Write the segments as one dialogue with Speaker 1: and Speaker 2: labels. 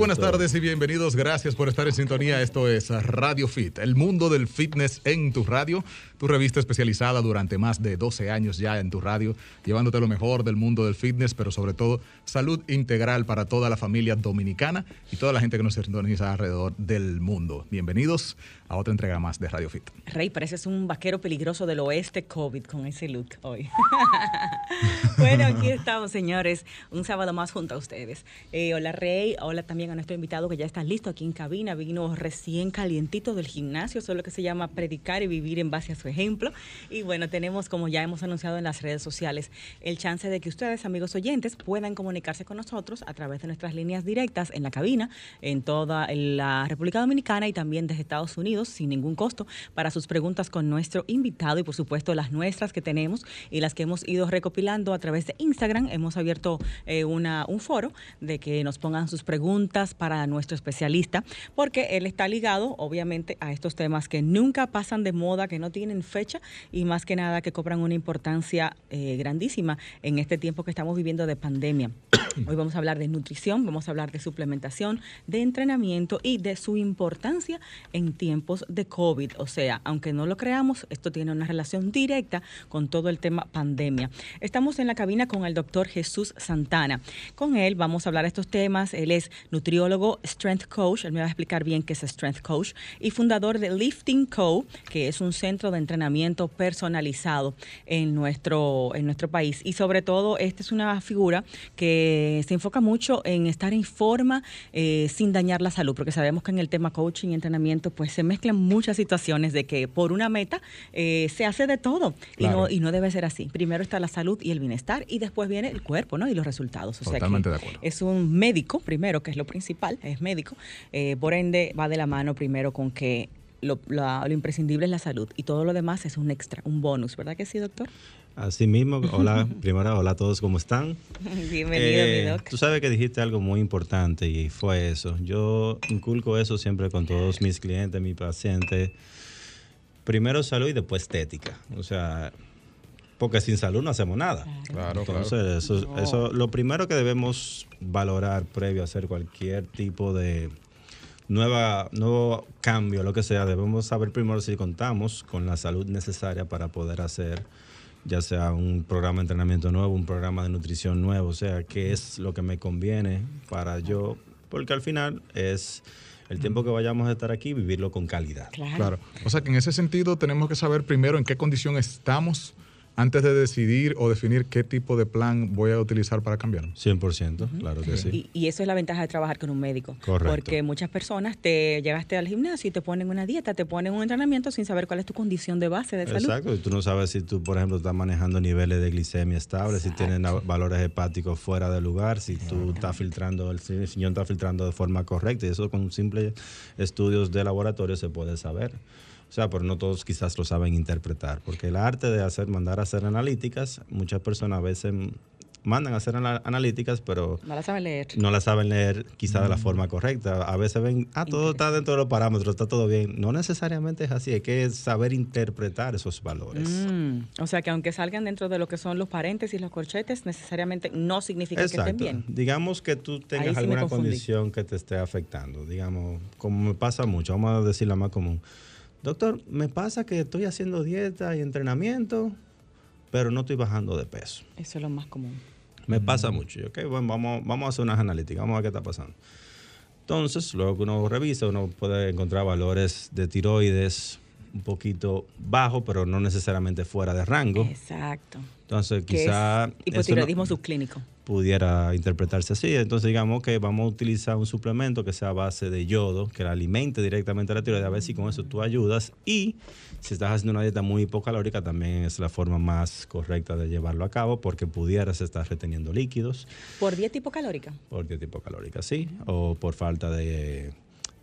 Speaker 1: buenas tardes y bienvenidos. Gracias por estar en sintonía. Esto es Radio Fit, el mundo del fitness en tu radio, tu revista especializada durante más de 12 años ya en tu radio, llevándote lo mejor del mundo del fitness, pero sobre todo salud integral para toda la familia dominicana y toda la gente que nos sintoniza alrededor del mundo. Bienvenidos a otra entrega más de Radio Fit.
Speaker 2: Rey, pareces un vaquero peligroso del oeste COVID con ese look hoy. bueno, aquí estamos, señores, un sábado más junto a ustedes. Eh, hola, Rey. Hola también a nuestro invitado que ya está listo aquí en cabina. Vino recién calientito del gimnasio, eso es lo que se llama predicar y vivir en base a su ejemplo. Y bueno, tenemos, como ya hemos anunciado en las redes sociales, el chance de que ustedes, amigos oyentes, puedan comunicarse con nosotros a través de nuestras líneas directas en la cabina, en toda la República Dominicana y también desde Estados Unidos, sin ningún costo, para sus preguntas con nuestro invitado y, por supuesto, las nuestras que tenemos y las que hemos ido recopilando a través de Instagram. Hemos abierto eh, un foro de que nos pongan sus preguntas para nuestro especialista, porque él está ligado, obviamente, a estos temas que nunca pasan de moda, que no tienen fecha y más que nada que cobran una importancia eh, grandísima en este tiempo que estamos viviendo de pandemia. Hoy vamos a hablar de nutrición, vamos a hablar de suplementación, de entrenamiento y de su importancia en tiempos de COVID. O sea, aunque no lo creamos, esto tiene una relación directa con todo el tema pandemia. Estamos en la cabina con el doctor Jesús Santana. Con él vamos a hablar de estos temas. Él es nutriólogo, strength coach, él me va a explicar bien qué es strength coach, y fundador de Lifting Co., que es un centro de entrenamiento personalizado en nuestro, en nuestro país. Y sobre todo, esta es una figura que se enfoca mucho en estar en forma eh, sin dañar la salud, porque sabemos que en el tema coaching y entrenamiento, pues se mezclan muchas situaciones de que por una meta eh, se hace de todo y, no, y no debe ser así. Primero está la salud y el bienestar y después viene el cuerpo ¿no? y los resultados. O
Speaker 1: Totalmente de acuerdo.
Speaker 2: Es un médico, primero, que es lo principal, es médico, eh, por ende va de la mano primero con que lo, lo, lo, imprescindible es la salud y todo lo demás es un extra, un bonus, ¿verdad que sí, doctor?
Speaker 3: Así mismo, hola, primero, hola a todos, ¿cómo están?
Speaker 2: Bienvenido, eh, mi doc.
Speaker 3: Tú sabes que dijiste algo muy importante y fue eso. Yo inculco eso siempre con todos mis clientes, mis pacientes. Primero salud y después estética. O sea, porque sin salud no hacemos nada.
Speaker 1: Claro,
Speaker 3: Entonces,
Speaker 1: claro.
Speaker 3: Eso,
Speaker 2: No.
Speaker 3: eso, lo primero que debemos valorar previo a hacer cualquier tipo de nueva, nuevo cambio, lo que sea, debemos saber primero si contamos con la salud necesaria para poder hacer ya sea un programa de entrenamiento nuevo, un programa de nutrición nuevo, o sea, qué es lo que me conviene para yo, porque al final es el tiempo que vayamos a estar aquí, vivirlo con calidad.
Speaker 2: Claro.
Speaker 1: Claro. O sea que en ese sentido tenemos que saber primero en qué condición estamos antes de decidir o definir qué tipo de plan voy a utilizar para cambiar.
Speaker 3: 100%, claro que sí.
Speaker 2: Y, y eso es la ventaja de trabajar con un médico.
Speaker 3: Correcto.
Speaker 2: Porque muchas personas te llegaste al gimnasio y te ponen una dieta, te ponen un entrenamiento sin saber cuál es tu condición de base de salud.
Speaker 3: Exacto, y tú no sabes si tú, por ejemplo, estás manejando niveles de glicemia estables, si tienes valores hepáticos fuera de lugar, si tú estás filtrando, el riñón está filtrando de forma correcta, y eso con simples estudios de laboratorio se puede saber. O sea, pero no todos quizás lo saben interpretar, porque el arte de hacer, mandar a hacer analíticas, muchas personas a veces mandan a hacer ana- analíticas, pero
Speaker 2: No la saben leer.
Speaker 3: no la saben leer quizá de la forma correcta. A veces ven, ah, todo está dentro de los parámetros, está todo bien. No necesariamente es así, hay que saber interpretar esos valores.
Speaker 2: Mm, o sea que aunque salgan dentro de lo que son los paréntesis, los corchetes, necesariamente no significa que estén bien.
Speaker 3: Digamos que tú tengas
Speaker 2: sí
Speaker 3: alguna condición que te esté afectando, digamos, como me pasa mucho, vamos a decir la más común. Doctor, me pasa que estoy haciendo dieta y entrenamiento, pero no estoy bajando de peso.
Speaker 2: Eso es lo más común.
Speaker 3: Me pasa mucho. Ok, bueno, vamos, vamos a hacer unas analíticas, vamos a ver qué está pasando. Entonces, luego que uno revisa, uno puede encontrar valores de tiroides un poquito bajo, pero no necesariamente fuera de rango.
Speaker 2: Exacto.
Speaker 3: Entonces, quizá
Speaker 2: es
Speaker 3: no-
Speaker 2: hipotiroidismo subclínico.
Speaker 3: pudiera interpretarse así. Entonces, digamos que vamos a utilizar un suplemento que sea a base de yodo, que la alimente directamente a la tiroides, a ver si con eso tú ayudas. Y si estás haciendo una dieta muy hipocalórica, también es la forma más correcta de llevarlo a cabo, porque pudieras estar reteniendo líquidos
Speaker 2: Por dieta hipocalórica.
Speaker 3: por dieta hipocalórica, sí, o por falta de,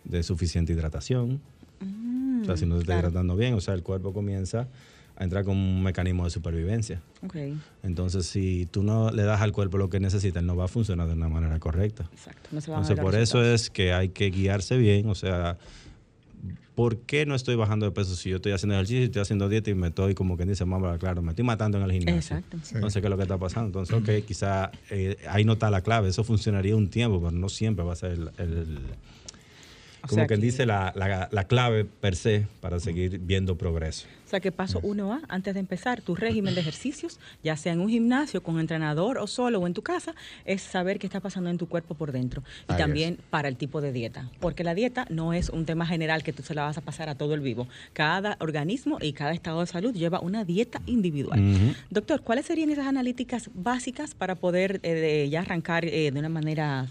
Speaker 3: de suficiente hidratación. O sea, si no te está
Speaker 2: Mm, claro.
Speaker 3: hidratando bien, o sea, el cuerpo comienza a entrar con un mecanismo de supervivencia.
Speaker 2: Ok,
Speaker 3: Entonces, si tú no le das al cuerpo lo que necesita, él no va a funcionar de una manera correcta.
Speaker 2: exacto. No se van a
Speaker 3: Entonces, por eso es que hay que guiarse bien, o sea, ¿por qué no estoy bajando de peso si yo estoy haciendo ejercicio, estoy haciendo dieta y me estoy, como quien dice, mamá, claro, me estoy matando en el gimnasio?
Speaker 2: Exacto.
Speaker 3: Entonces, ¿qué es lo que está pasando? Entonces, ok, quizá eh, ahí no está la clave. Eso funcionaría un tiempo, pero no siempre va a ser el, el-
Speaker 2: O
Speaker 3: como
Speaker 2: sea
Speaker 3: quien
Speaker 2: que-
Speaker 3: dice, la, la- la clave per se para seguir viendo progreso.
Speaker 2: O sea que paso uno a, antes de empezar tu régimen de ejercicios, ya sea en un gimnasio, con entrenador o solo o en tu casa, es saber qué está pasando en tu cuerpo por dentro. Y
Speaker 1: Ahí
Speaker 2: también para el tipo de dieta. Porque la dieta no es un tema general que tú se la vas a pasar a todo el vivo. Cada organismo y cada estado de salud lleva una dieta individual. Doctor, ¿cuáles serían esas analíticas básicas para poder eh, de- ya arrancar eh, de una manera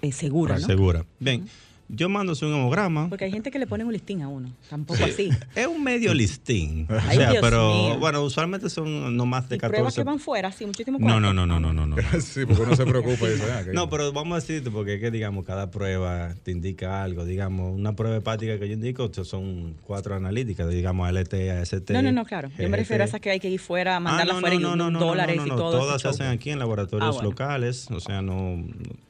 Speaker 2: eh, segura? ¿no?
Speaker 3: Segura. Bien, yo mando un hemograma.
Speaker 2: Porque hay gente que le pone un listín a uno. Tampoco
Speaker 3: Sí.
Speaker 2: así.
Speaker 3: Es un medio listín. O sea,
Speaker 2: Dios
Speaker 3: pero
Speaker 2: mío.
Speaker 3: bueno, usualmente son no más de
Speaker 2: Y pruebas
Speaker 3: 14.
Speaker 2: que van fuera, sí, muchísimo
Speaker 3: No, no, no, no, no, no, no.
Speaker 1: sí, porque uno se preocupa y dice, ah, que-
Speaker 3: No, pero vamos a decirte, porque es que, digamos, cada prueba te indica algo. Digamos, una prueba hepática que yo indico son cuatro analíticas, digamos, LT, AST.
Speaker 2: No, no, no, claro. Yo me refiero a esas que hay que ir fuera,
Speaker 3: Ah,
Speaker 2: mandarlas
Speaker 3: no,
Speaker 2: fuera y
Speaker 3: no, no,
Speaker 2: un-
Speaker 3: no, no,
Speaker 2: dólares
Speaker 3: no, no,
Speaker 2: y todo.
Speaker 3: Todas se
Speaker 2: show.
Speaker 3: hacen aquí en laboratorios
Speaker 2: Ah, bueno.
Speaker 3: locales, o sea, no...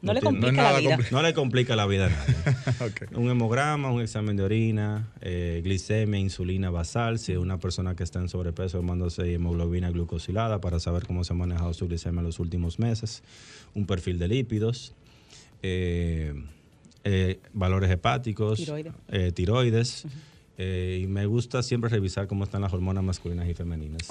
Speaker 2: No le
Speaker 3: tiene-
Speaker 2: complica la vida.
Speaker 3: no le complica la vida a nadie. Un hemograma, un examen de orina, eh, glicemia, insulina basal. Si es una persona que está en sobrepeso, tomándose hemoglobina glucosilada para saber cómo se ha manejado su glicemia en los últimos meses. Un perfil de lípidos, eh, eh, valores hepáticos,
Speaker 2: Tiroides.
Speaker 3: eh, tiroides. Eh, y me gusta siempre revisar cómo están las hormonas masculinas y femeninas.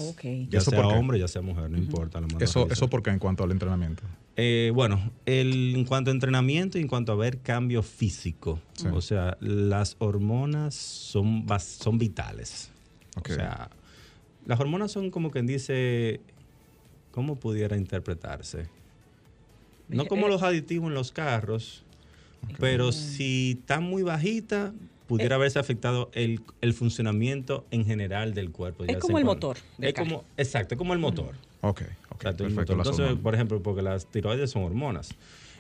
Speaker 3: Ya
Speaker 1: ¿Eso
Speaker 3: sea hombre, ya sea mujer, no importa. lo mando a
Speaker 1: Eso, eso porque en cuanto al entrenamiento.
Speaker 3: Eh, bueno, el- en cuanto a entrenamiento y en cuanto a ver cambio físico,
Speaker 1: Sí.
Speaker 3: o sea, las hormonas son, son vitales. O sea, las hormonas son como quien dice, ¿cómo pudiera interpretarse? No como
Speaker 2: Eh,
Speaker 3: los aditivos en los carros, pero si están muy bajitas, pudiera
Speaker 2: Eh.
Speaker 3: haberse afectado el, el funcionamiento en general del cuerpo.
Speaker 2: Es
Speaker 3: ya
Speaker 2: como el motor del
Speaker 3: Es como, exacto, es como el motor.
Speaker 1: Ok, ok.
Speaker 3: Exacto,
Speaker 1: perfecto.
Speaker 3: motor.
Speaker 1: las
Speaker 3: Entonces,
Speaker 1: hormonas.
Speaker 3: por ejemplo, porque las tiroides son hormonas.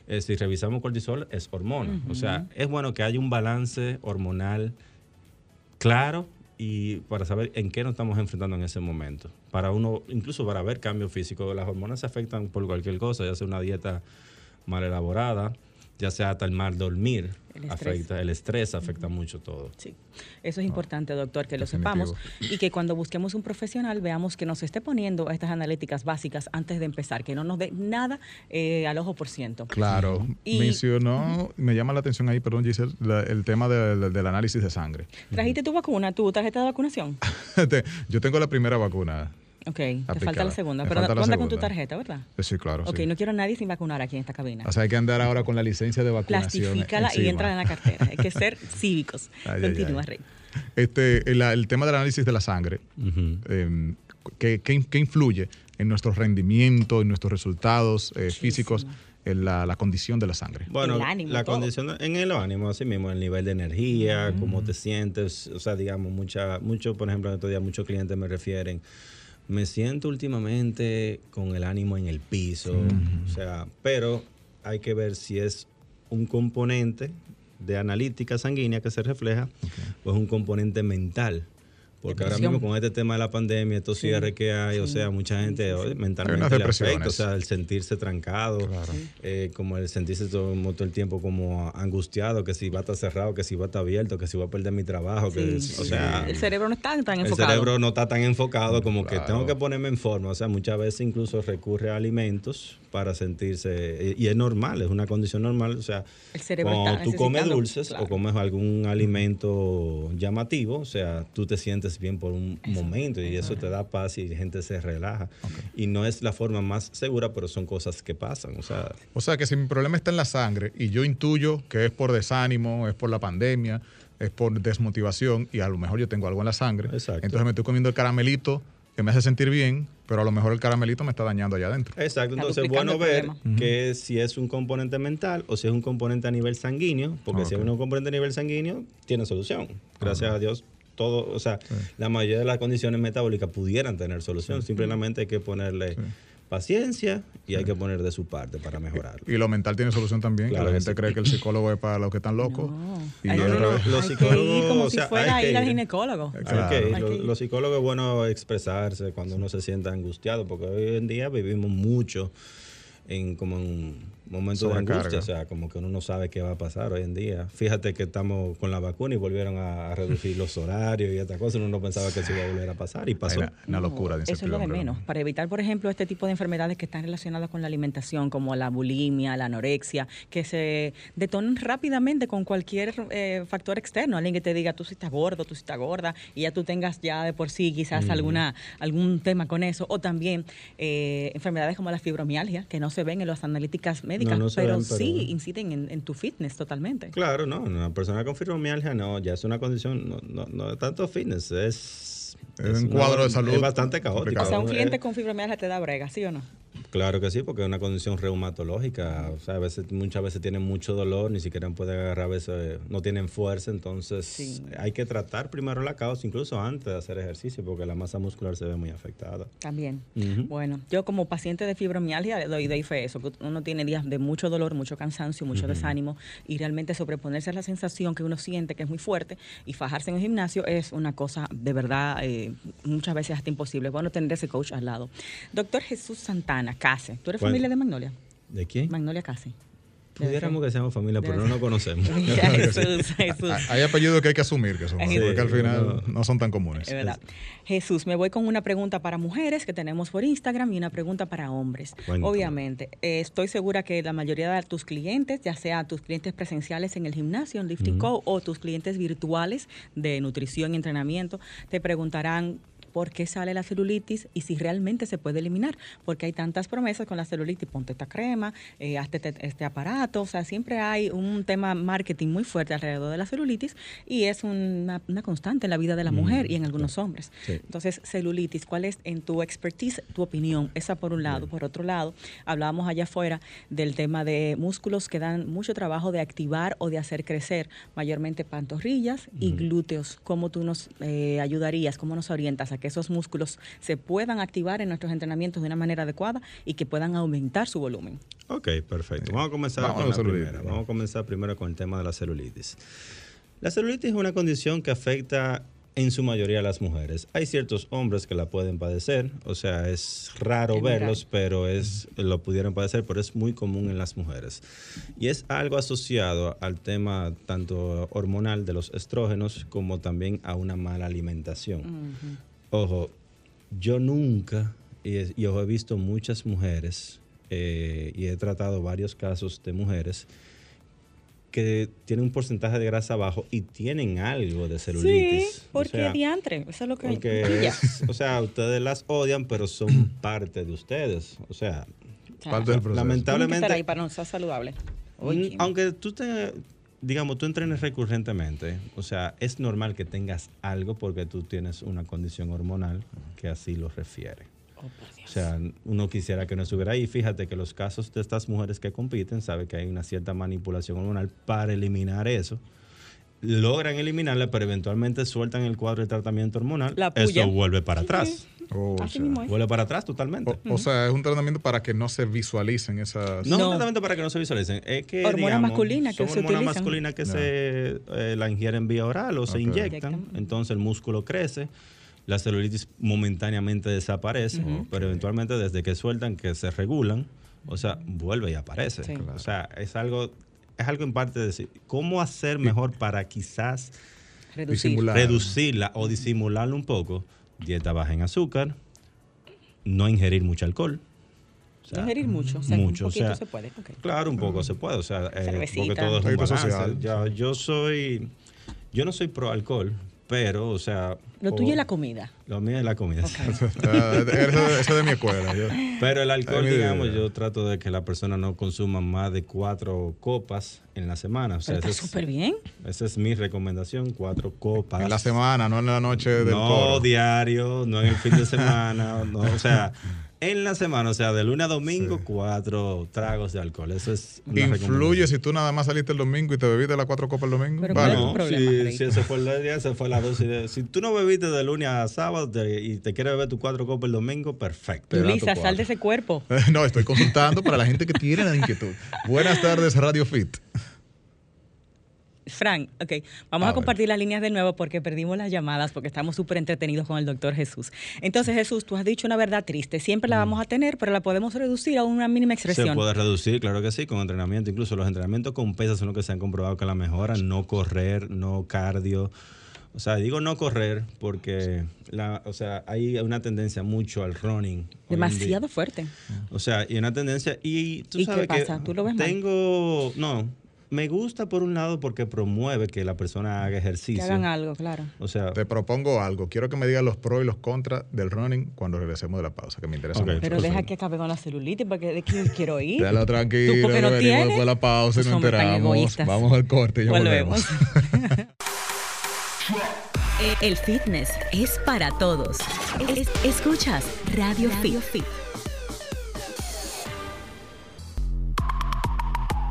Speaker 3: Eh, si revisamos cortisol, es hormona. O sea, es bueno que haya un balance hormonal claro y para saber en qué nos estamos enfrentando en ese momento. Para uno, incluso para ver cambios físicos, las hormonas se afectan por cualquier cosa, ya sea una dieta mal elaborada, ya sea hasta el mal dormir,
Speaker 2: El estrés.
Speaker 3: afecta, el estrés afecta mucho todo.
Speaker 2: Sí, eso es importante, doctor, que lo sepamos y que cuando busquemos un profesional veamos que nos esté poniendo estas analíticas básicas antes de empezar, que no nos dé nada eh, al ojo por ciento.
Speaker 1: Claro,
Speaker 2: Y-
Speaker 1: mencionó, me llama la atención ahí, perdón Giselle, la- el tema del- del análisis de sangre.
Speaker 2: ¿Trajiste tu vacuna, tu tarjeta de vacunación?
Speaker 1: Yo tengo la primera vacuna.
Speaker 2: Ok, te falta la segunda,
Speaker 1: Me
Speaker 2: pero
Speaker 1: falta la
Speaker 2: cuenta con tu tarjeta, ¿verdad?
Speaker 1: Eh, Sí, claro.
Speaker 2: Ok,
Speaker 1: sí.
Speaker 2: no quiero a nadie sin vacunar aquí en esta cabina.
Speaker 1: O sea, hay que andar ahora con la licencia de vacunación.
Speaker 2: Plastifícala y entra en la cartera. Hay que ser cívicos.
Speaker 1: Ay,
Speaker 2: Continúa,
Speaker 1: ay.
Speaker 2: Rey.
Speaker 1: Este, el, el tema del análisis de la sangre, eh, ¿qué, qué, qué influye en nuestro rendimiento, en nuestros resultados eh, físicos, en la, la condición de la sangre?
Speaker 3: Bueno,
Speaker 2: El ánimo,
Speaker 3: la
Speaker 2: todo.
Speaker 3: condición en el ánimo, así mismo, el nivel de energía, cómo te sientes, o sea, digamos, mucha, mucho, por ejemplo, en estos días muchos clientes me refieren, me siento últimamente con el ánimo en el piso, o sea, pero hay que ver si es un componente de analítica sanguínea que se refleja o es un componente mental. Porque ahora mismo con este tema de la pandemia, estos
Speaker 2: Sí,
Speaker 3: cierres que hay, o sea, mucha gente
Speaker 2: sí,
Speaker 3: mentalmente le afecta, o sea, el sentirse trancado,
Speaker 1: Claro.
Speaker 3: eh, como el sentirse todo, todo el tiempo como angustiado, que si va a estar cerrado, que si va a estar abierto, que si va a perder mi trabajo, que,
Speaker 2: Sí,
Speaker 3: o sea,
Speaker 2: el cerebro no está tan
Speaker 3: el
Speaker 2: enfocado.
Speaker 3: cerebro no está tan enfocado como que tengo que ponerme en forma. O sea, muchas veces incluso recurre a alimentos para sentirse, y, y es normal, es una condición normal. O sea,
Speaker 2: El cerebro
Speaker 3: cuando
Speaker 2: está
Speaker 3: tú comes dulces
Speaker 2: claro.
Speaker 3: o comes algún alimento llamativo, o sea, tú te sientes bien por un momento y eso te da paz y la gente se relaja. Y no es la forma más segura, pero son cosas que pasan. O sea,
Speaker 1: O sea, que si mi problema está en la sangre y yo intuyo que es por desánimo, es por la pandemia, es por desmotivación y a lo mejor yo tengo algo en la sangre,
Speaker 3: Exacto.
Speaker 1: entonces me estoy comiendo el caramelito que me hace sentir bien, pero a lo mejor el caramelito me está dañando allá adentro.
Speaker 3: Exacto, entonces es bueno ver que si es un componente mental o si es un componente a nivel sanguíneo, porque si es un componente a nivel sanguíneo, tiene solución. Gracias a Dios, todo, o sea, la mayoría de las condiciones metabólicas pudieran tener solución. Simplemente hay que ponerle paciencia y hay que poner de su parte para mejorarlo.
Speaker 1: Y lo mental tiene solución también,
Speaker 3: Claro
Speaker 1: que la gente
Speaker 3: sí.
Speaker 1: cree que el psicólogo es para los que están locos.
Speaker 2: No.
Speaker 1: Y
Speaker 3: los
Speaker 2: hay que ir
Speaker 3: psicólogos,
Speaker 2: como
Speaker 3: o
Speaker 2: si
Speaker 3: sea,
Speaker 2: fuera ir al ginecólogo.
Speaker 1: Claro.
Speaker 2: Hay
Speaker 3: Lo-
Speaker 2: que ir.
Speaker 3: Los psicólogos es bueno expresarse cuando uno se sienta angustiado, porque hoy en día vivimos mucho en como en momentos de angustia, o sea, como que uno no sabe qué va a pasar hoy en día. Fíjate que estamos con la vacuna y volvieron a, a reducir los horarios y esta cosa, uno no pensaba que eso iba a volver a pasar y pasó.
Speaker 1: Una, una locura de
Speaker 2: Eso es lo de menos.
Speaker 1: ¿no?
Speaker 2: Para evitar, por ejemplo, este tipo de enfermedades que están relacionadas con la alimentación, como la bulimia, la anorexia, que se detonan rápidamente con cualquier eh, factor externo. Alguien que te diga, tú sí estás gordo, tú sí estás gorda, y ya tú tengas ya de por sí quizás alguna algún tema con eso. O también eh, enfermedades como la fibromialgia, que no se ven en las analíticas médicas,
Speaker 3: no
Speaker 2: pero,
Speaker 3: ven, pero-
Speaker 2: sí inciden en, en tu fitness totalmente.
Speaker 3: Claro, no, una persona con fibromialgia no, ya es una condición, no, no, no es tanto fitness, es...
Speaker 1: Es un cuadro de salud
Speaker 3: Es bastante caótico.
Speaker 2: O sea, un
Speaker 3: Eh,
Speaker 2: cliente con fibromialgia te da brega, ¿sí o no?
Speaker 3: Claro que sí, porque es una condición reumatológica. O sea, a veces, muchas veces tienen mucho dolor, ni siquiera pueden agarrar, a veces no tienen fuerza. Entonces,
Speaker 2: Sí.
Speaker 3: hay que tratar primero la causa, incluso antes de hacer ejercicio, porque la masa muscular se ve muy afectada.
Speaker 2: También. Bueno, yo como paciente de fibromialgia le doy de fe eso, que uno tiene días de mucho dolor, mucho cansancio, mucho desánimo y realmente sobreponerse a la sensación que uno siente que es muy fuerte y fajarse en el gimnasio es una cosa de verdad eh, muchas veces hasta imposible. Bueno tener ese coach al lado. Doctor Jesús Santana, Case. ¿Tú eres
Speaker 3: Bueno.
Speaker 2: familia de Magnolia?
Speaker 3: ¿De quién?
Speaker 2: Magnolia Case.
Speaker 3: Pudiéramos que seamos familia, pero no nos conocemos.
Speaker 2: Jesús, Jesús.
Speaker 1: Hay- Hay apellidos que hay que asumir que son,
Speaker 2: Sí,
Speaker 1: porque al final
Speaker 3: no.
Speaker 1: no son tan comunes.
Speaker 2: Es verdad. Jesús, me voy con una pregunta para mujeres que tenemos por Instagram y una pregunta para hombres.
Speaker 3: Cuéntame.
Speaker 2: Obviamente, eh, estoy segura que la mayoría de tus clientes, ya sea tus clientes presenciales en el gimnasio, en Lifting Co, o tus clientes virtuales de nutrición y entrenamiento, te preguntarán por qué sale la celulitis y si realmente se puede eliminar, porque hay tantas promesas con la celulitis, ponte esta crema, eh, hazte este, este aparato, o sea, siempre hay un tema marketing muy fuerte alrededor de la celulitis y es una, una constante en la vida de la mujer y en algunos hombres.
Speaker 3: Sí.
Speaker 2: Entonces, celulitis, ¿cuál es en tu expertise, tu opinión? Esa por un lado. Por otro lado, hablábamos allá afuera del tema de músculos que dan mucho trabajo de activar o de hacer crecer, mayormente pantorrillas y glúteos. ¿Cómo tú nos eh, ayudarías, cómo nos orientas a que esos músculos se puedan activar en nuestros entrenamientos de una manera adecuada y que puedan aumentar su volumen?
Speaker 3: Ok, perfecto. Vamos a comenzar
Speaker 1: Vamos a
Speaker 3: con
Speaker 1: la
Speaker 3: la
Speaker 1: celulitis,
Speaker 3: primera.
Speaker 1: vamos.
Speaker 3: Vamos a comenzar primero con el tema de la celulitis. La celulitis es una condición que afecta en su mayoría a las mujeres. Hay ciertos hombres que la pueden padecer, o sea, es raro verlos, pero es lo pudieran padecer, pero es muy común en las mujeres. Y es algo asociado al tema tanto hormonal de los estrógenos como también a una mala alimentación. Ojo, yo nunca, y, y ojo, he visto muchas mujeres, eh, y he tratado varios casos de mujeres que tienen un porcentaje de grasa bajo y tienen algo de celulitis.
Speaker 2: Sí,
Speaker 3: O
Speaker 2: porque
Speaker 3: sea,
Speaker 2: diantre, eso es lo que
Speaker 3: porque es- o sea, ustedes las odian, pero son parte de ustedes. O sea,
Speaker 2: O
Speaker 1: Parte del proceso.
Speaker 2: tienen que estar
Speaker 3: lamentablemente,
Speaker 2: ahí para no ser saludable. Oye,
Speaker 3: Mm, Aunque tú te, digamos, tú entrenes recurrentemente, o sea, es normal que tengas algo porque tú tienes una condición hormonal que así lo refiere.
Speaker 2: oh.
Speaker 3: O sea, uno quisiera que no estuviera ahí. Fíjate que los casos de estas mujeres que compiten, sabe que hay una cierta manipulación hormonal para eliminar eso. Logran eliminarla, pero eventualmente sueltan el cuadro de tratamiento hormonal. Eso vuelve para atrás.
Speaker 1: Oh, o sea.
Speaker 3: Vuelve para atrás totalmente.
Speaker 1: o- o sea, es un tratamiento para que no se visualicen esas...
Speaker 3: No,
Speaker 2: No.
Speaker 3: es un tratamiento para que no se visualicen. Es que,
Speaker 2: Hormona
Speaker 3: digamos,
Speaker 2: masculina que
Speaker 3: son
Speaker 2: se
Speaker 3: hormonas
Speaker 2: utilizan.
Speaker 3: masculinas que se eh, la ingieren vía oral o se inyectan.
Speaker 2: Inyectan.
Speaker 3: Entonces el músculo crece. La celulitis momentáneamente desaparece, pero eventualmente desde que sueltan, que se regulan, o sea, vuelve y aparece.
Speaker 2: Sí.
Speaker 3: O sea, es algo, es algo en parte de decir, ¿cómo hacer mejor para quizás
Speaker 2: Reducir.
Speaker 3: reducirla o disimularla un poco? Dieta baja en azúcar, no ingerir mucho alcohol. O sea,
Speaker 2: ingerir mucho, o sea,
Speaker 3: mucho,
Speaker 2: un
Speaker 3: o
Speaker 2: poquito
Speaker 3: sea,
Speaker 2: se puede. ok.
Speaker 3: Claro, un poco se puede, o sea, eh, porque todo es un balance. yo soy, yo no soy pro alcohol, pero, o sea,
Speaker 2: Lo
Speaker 3: o-
Speaker 2: tuyo es la comida.
Speaker 3: lo mío es la comida.
Speaker 1: Ah, eso, eso es de mi escuela. yo-
Speaker 3: Pero el alcohol,
Speaker 1: Ay,
Speaker 3: digamos,
Speaker 1: vida.
Speaker 3: yo trato de que la persona no consuma más de cuatro copas en la semana. O sea,
Speaker 2: Pero está
Speaker 3: es-
Speaker 2: súper bien.
Speaker 3: esa es mi recomendación, cuatro copas.
Speaker 1: En la semana, no en la noche del
Speaker 3: no
Speaker 1: coro.
Speaker 3: diario, no en el fin de semana, no, o sea, en la semana, o sea, de lunes a domingo, cuatro tragos de alcohol. Eso es
Speaker 1: ¿Influye si tú nada más saliste el domingo y te bebiste las cuatro copas el domingo?
Speaker 2: Pero
Speaker 1: Vale.
Speaker 2: ¿cuál es tu
Speaker 3: No,
Speaker 2: problema,
Speaker 3: si, si ese fue el día, ese fue la dosis de... Si tú no bebiste de lunes a sábado te- y te quieres beber tus cuatro copas el domingo, perfecto.
Speaker 2: Lisa, sal de ese cuerpo.
Speaker 1: No, estoy consultando para la gente que tiene la inquietud. Buenas tardes, Radio Fit.
Speaker 2: Frank, ok, vamos
Speaker 1: A
Speaker 2: compartir las líneas de nuevo porque perdimos las llamadas porque estamos súper entretenidos con el doctor Jesús. Entonces, Jesús, tú has dicho una verdad triste. Siempre la vamos a tener, pero la podemos reducir a una mínima
Speaker 3: Se
Speaker 2: expresión.
Speaker 3: puede reducir, claro que sí, con entrenamiento. Incluso los entrenamientos con pesas son los que se han comprobado que la mejoran. No correr, no cardio. O sea, digo no correr porque la, o sea, hay una tendencia mucho al running.
Speaker 2: Demasiado fuerte.
Speaker 3: O sea, y una tendencia. Y tú
Speaker 2: ¿Y qué
Speaker 3: sabes
Speaker 2: pasa?
Speaker 3: que
Speaker 2: ¿Tú lo ves mal?
Speaker 3: tengo. No. Me gusta por un lado porque promueve que la persona haga
Speaker 2: Que
Speaker 3: ejercicio.
Speaker 2: hagan algo, claro.
Speaker 3: O sea,
Speaker 1: Te propongo algo. Quiero que me digas los pros y los contras del running cuando regresemos de la pausa, que me interesa
Speaker 3: Ok.
Speaker 1: mucho.
Speaker 2: Pero deja que acabe con la celulitis porque de que quiero ir.
Speaker 1: Déjalo tranquilo,
Speaker 2: ¿Tú por qué no
Speaker 1: venimos
Speaker 2: tienes?
Speaker 1: después de la pausa y nos enteramos. Vamos al corte y ya volvemos.
Speaker 2: Volvemos.
Speaker 4: El fitness es para todos. Es- escuchas Radio, Fit.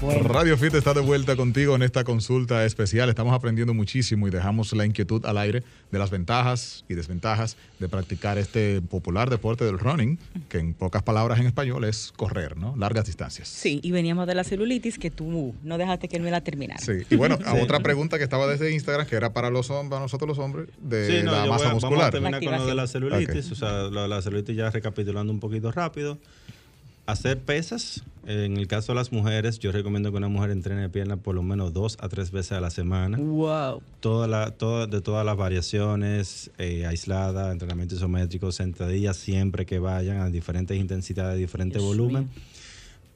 Speaker 1: Radio Fit está de vuelta contigo en esta consulta especial. Estamos aprendiendo muchísimo y dejamos la inquietud al aire de las ventajas y desventajas de practicar este popular deporte del running, que en pocas palabras en español es correr, ¿no? Largas distancias.
Speaker 2: Sí, y veníamos de la celulitis que tú no dejaste que él me la terminara.
Speaker 1: Sí. Y bueno, a otra pregunta que estaba desde Instagram, que era para los hombres, para nosotros los hombres, de
Speaker 3: Sí, no,
Speaker 1: la masa
Speaker 3: voy a- Vamos a
Speaker 1: muscular.
Speaker 3: terminar con lo de la celulitis.
Speaker 1: Ok.
Speaker 3: O sea, lo de la celulitis ya recapitulando un poquito rápido. Hacer pesas. En el caso de las mujeres, yo recomiendo que una mujer entrene pierna por lo menos dos a tres veces a la semana.
Speaker 2: Wow.
Speaker 3: Toda la, toda- de todas las variaciones, eh, aislada, entrenamiento isométrico, sentadillas siempre que vayan a diferentes intensidades, diferente
Speaker 2: Dios
Speaker 3: volumen.
Speaker 2: mío.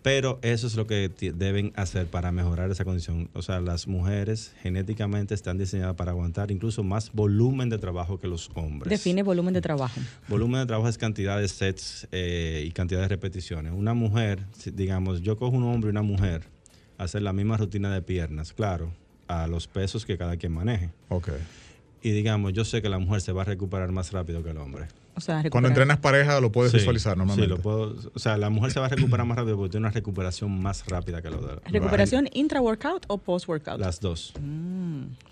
Speaker 3: Pero eso es lo que deben hacer para mejorar esa condición. O sea, las mujeres genéticamente están diseñadas para aguantar incluso más volumen de trabajo que los hombres.
Speaker 2: Define volumen de trabajo.
Speaker 3: Volumen de trabajo es cantidad de sets eh, y cantidad de repeticiones. Una mujer, si- digamos, yo cojo un hombre y una mujer, hacer la misma rutina de piernas, claro, a los pesos que cada quien maneje.
Speaker 1: Ok.
Speaker 3: Y digamos, yo sé que la mujer se va a recuperar más rápido que el hombre.
Speaker 2: O sea,
Speaker 1: Cuando entrenas pareja lo puedes
Speaker 3: Sí,
Speaker 1: visualizar normalmente.
Speaker 3: Sí, lo puedo. O sea, la mujer se va a recuperar más rápido porque tiene una recuperación más rápida que lo de
Speaker 2: ¿Recuperación intra-workout o post-workout?
Speaker 3: las dos.
Speaker 2: Mm.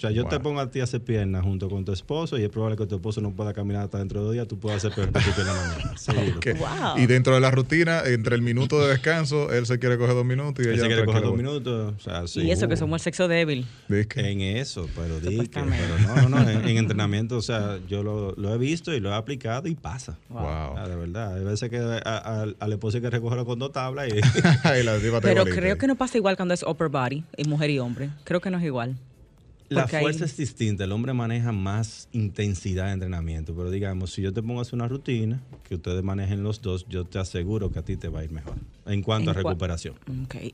Speaker 3: O sea, yo te
Speaker 1: Wow.
Speaker 3: pongo a ti a hacer piernas junto con tu esposo y es probable que tu esposo no pueda caminar hasta dentro de dos días, tú puedas hacer peor que tu pierna mañana. Seguro.
Speaker 2: Wow.
Speaker 1: Y dentro de la rutina, entre el minuto de descanso, él se quiere coger dos minutos y
Speaker 3: Él
Speaker 1: ella
Speaker 3: se quiere coger dos minutos. O sea, sí.
Speaker 2: Y eso que somos el sexo débil.
Speaker 1: Disque.
Speaker 3: En eso, pero di que-
Speaker 2: Supuestamente.
Speaker 3: pero no, no, no, en, en entrenamiento, o sea, yo lo, lo he visto y lo he aplicado y pasa.
Speaker 1: Wow.
Speaker 3: O sea, de verdad, hay veces que a- a- al esposo hay que recogerlo con dos tablas y
Speaker 1: Y la
Speaker 2: Pero creo que no pasa igual cuando es upper body, y mujer y hombre. Creo que no es igual.
Speaker 3: La
Speaker 2: ahí-
Speaker 3: fuerza es distinta. El hombre maneja más intensidad de entrenamiento, pero digamos, si yo te pongo a hacer una rutina, que ustedes manejen los dos, yo te aseguro que a ti te va a ir mejor en cuanto
Speaker 2: ¿En
Speaker 3: a recuperación.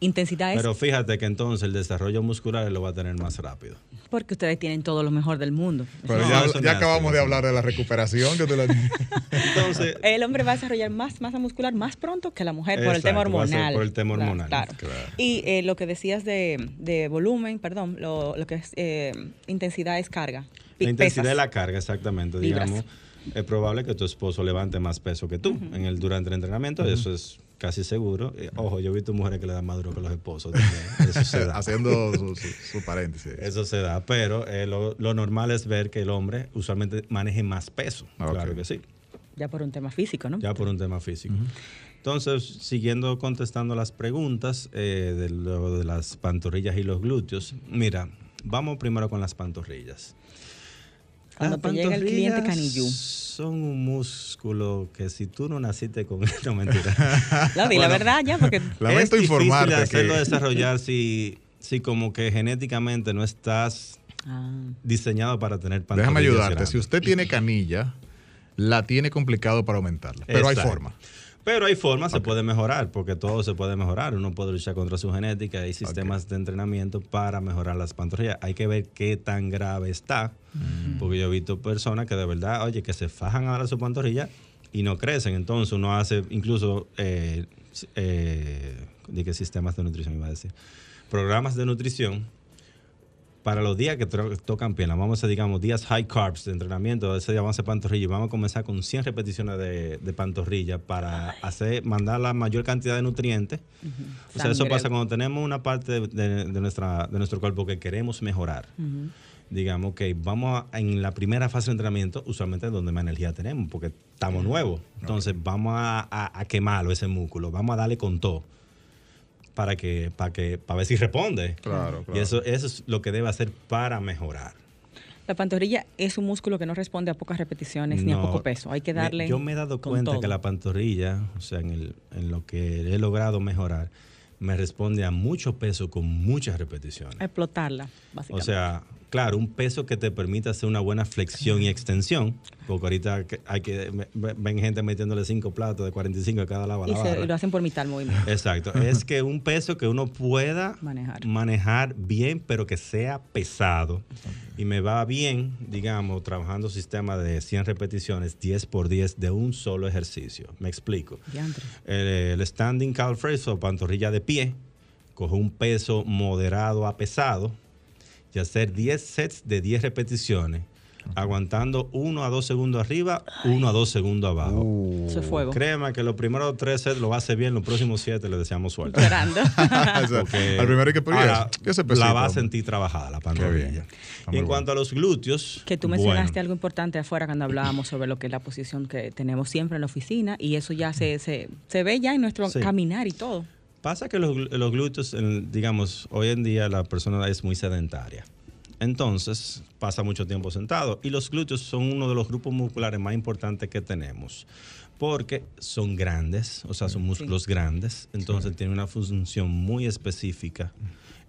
Speaker 2: Intensidad es
Speaker 3: Pero fíjate que entonces el desarrollo muscular lo va a tener más rápido.
Speaker 2: porque ustedes tienen todo lo mejor del mundo.
Speaker 1: Pero
Speaker 3: No,
Speaker 1: ya, acabamos de hablar de la recuperación. Que tú la...
Speaker 3: Entonces,
Speaker 2: El hombre va a desarrollar más masa muscular más pronto que la mujer por el tema hormonal.
Speaker 3: por el tema
Speaker 2: Claro,
Speaker 3: hormonal.
Speaker 2: Claro.
Speaker 1: Claro.
Speaker 2: Y eh, lo que decías de, de volumen, perdón, lo, lo que es eh, intensidad es carga.
Speaker 3: La intensidad
Speaker 2: pesas.
Speaker 3: de la carga, exactamente.
Speaker 2: Libras.
Speaker 3: Digamos, es probable que tu esposo levante más peso que tú en el, durante el entrenamiento. Eso es casi seguro. Eh, Ojo, yo he visto mujeres que le dan más duro que los esposos. también. Eso se da.
Speaker 1: Haciendo su, su- su paréntesis.
Speaker 3: Eso se da, pero eh, lo, lo normal es ver que el hombre usualmente maneje más peso.
Speaker 1: Ah.
Speaker 3: Claro que sí,
Speaker 2: Ya por un tema físico, ¿no?
Speaker 3: ya por un tema físico. Entonces, siguiendo contestando las preguntas eh, de lo de las pantorrillas y los glúteos, mira, vamos primero con las pantorrillas.
Speaker 2: Cuando
Speaker 3: Las
Speaker 2: te llega el cliente canillú.
Speaker 3: Son un músculo que si tú no naciste con él, no mentira.
Speaker 2: La
Speaker 3: Bueno,
Speaker 2: verdad ya, porque
Speaker 1: Lamento
Speaker 3: es
Speaker 1: informarte
Speaker 3: difícil hacerlo
Speaker 1: que-
Speaker 3: desarrollar si, si como que genéticamente no estás
Speaker 2: Ah,
Speaker 3: diseñado para tener
Speaker 1: Déjame ayudarte.
Speaker 3: grandes.
Speaker 1: Si usted tiene canilla, la tiene complicado para aumentarla. Pero hay forma.
Speaker 3: Pero hay formas, se puede mejorar, porque todo se puede mejorar. Uno puede luchar contra su genética, hay sistemas de entrenamiento para mejorar las pantorrillas. Hay que ver qué tan grave está,
Speaker 1: Mm.
Speaker 3: porque yo he visto personas que de verdad, oye, que se fajan ahora su pantorrilla y no crecen. Entonces uno hace incluso, eh, eh, di que sistemas de nutrición iba a decir, programas de nutrición para los días que tocan piernas, vamos a hacer, digamos, días high carbs de entrenamiento, ese día vamos a hacer pantorrilla. Y vamos a comenzar con 100 repeticiones de, de pantorrilla para hacer, mandar la mayor cantidad de nutrientes. O sea, eso pasa cuando tenemos una parte de, nuestra, de nuestro cuerpo que queremos mejorar. digamos que vamos a- en la primera fase de entrenamiento, usualmente es donde más energía tenemos, porque estamos nuevos. Entonces vamos a, a- a quemarlo, ese músculo, vamos a darle con todo para que, para que, para ver si responde.
Speaker 1: Claro,
Speaker 3: Y
Speaker 1: claro.
Speaker 3: eso, eso es lo que debe hacer para mejorar.
Speaker 2: La pantorrilla es un músculo que no responde a pocas repeticiones ni a poco peso. Hay que
Speaker 3: me-
Speaker 2: darle.
Speaker 3: yo me he dado cuenta
Speaker 2: todo.
Speaker 3: que la pantorrilla, o sea, en, el- en lo que he logrado mejorar, me responde a mucho peso con muchas repeticiones.
Speaker 2: Explotarla,
Speaker 3: O
Speaker 2: básicamente.
Speaker 3: sea, claro, un peso que te permita hacer una buena flexión y extensión, porque ahorita hay que ven gente metiéndole cinco platos de 45 a cada lado a
Speaker 2: y
Speaker 3: la barra.
Speaker 2: lo hacen por mitad el movimiento.
Speaker 3: Exacto, es que un peso que uno pueda
Speaker 2: Manejar.
Speaker 3: manejar bien, pero que sea pesado. Y me va bien, digamos, trabajando sistema de 100 repeticiones, 10 por 10 de un solo ejercicio. Me explico. El, el standing calf raise o pantorrilla de pie, coge un peso moderado a pesado y hacer 10 sets de 10 repeticiones, aguantando 1 a 2 segundos arriba, 1 a 2 segundos abajo.
Speaker 1: Uh.
Speaker 2: Eso es fuego.
Speaker 3: Créeme que los primeros 3 sets lo hace bien, los próximos 7 le deseamos suerte.
Speaker 2: Esperando.
Speaker 3: Porque
Speaker 1: al primero hay que
Speaker 3: ahora.
Speaker 1: Ese
Speaker 3: la va a sentir trabajada la
Speaker 1: bien.
Speaker 3: pantorrilla. Y en cuanto a los glúteos,
Speaker 2: Que tú mencionaste
Speaker 3: bueno,
Speaker 2: algo importante afuera cuando hablábamos sobre lo que es la posición que tenemos siempre en la oficina y eso ya se, se, se ve ya en nuestro
Speaker 3: Sí.
Speaker 2: caminar y todo.
Speaker 3: Pasa que los, gl- los glúteos, en- digamos, hoy en día la persona es muy sedentaria. Entonces, pasa mucho tiempo sentado. Y los glúteos son uno de los grupos musculares más importantes que tenemos. Porque son grandes, o sea, son músculos grandes. Entonces, tienen una función muy específica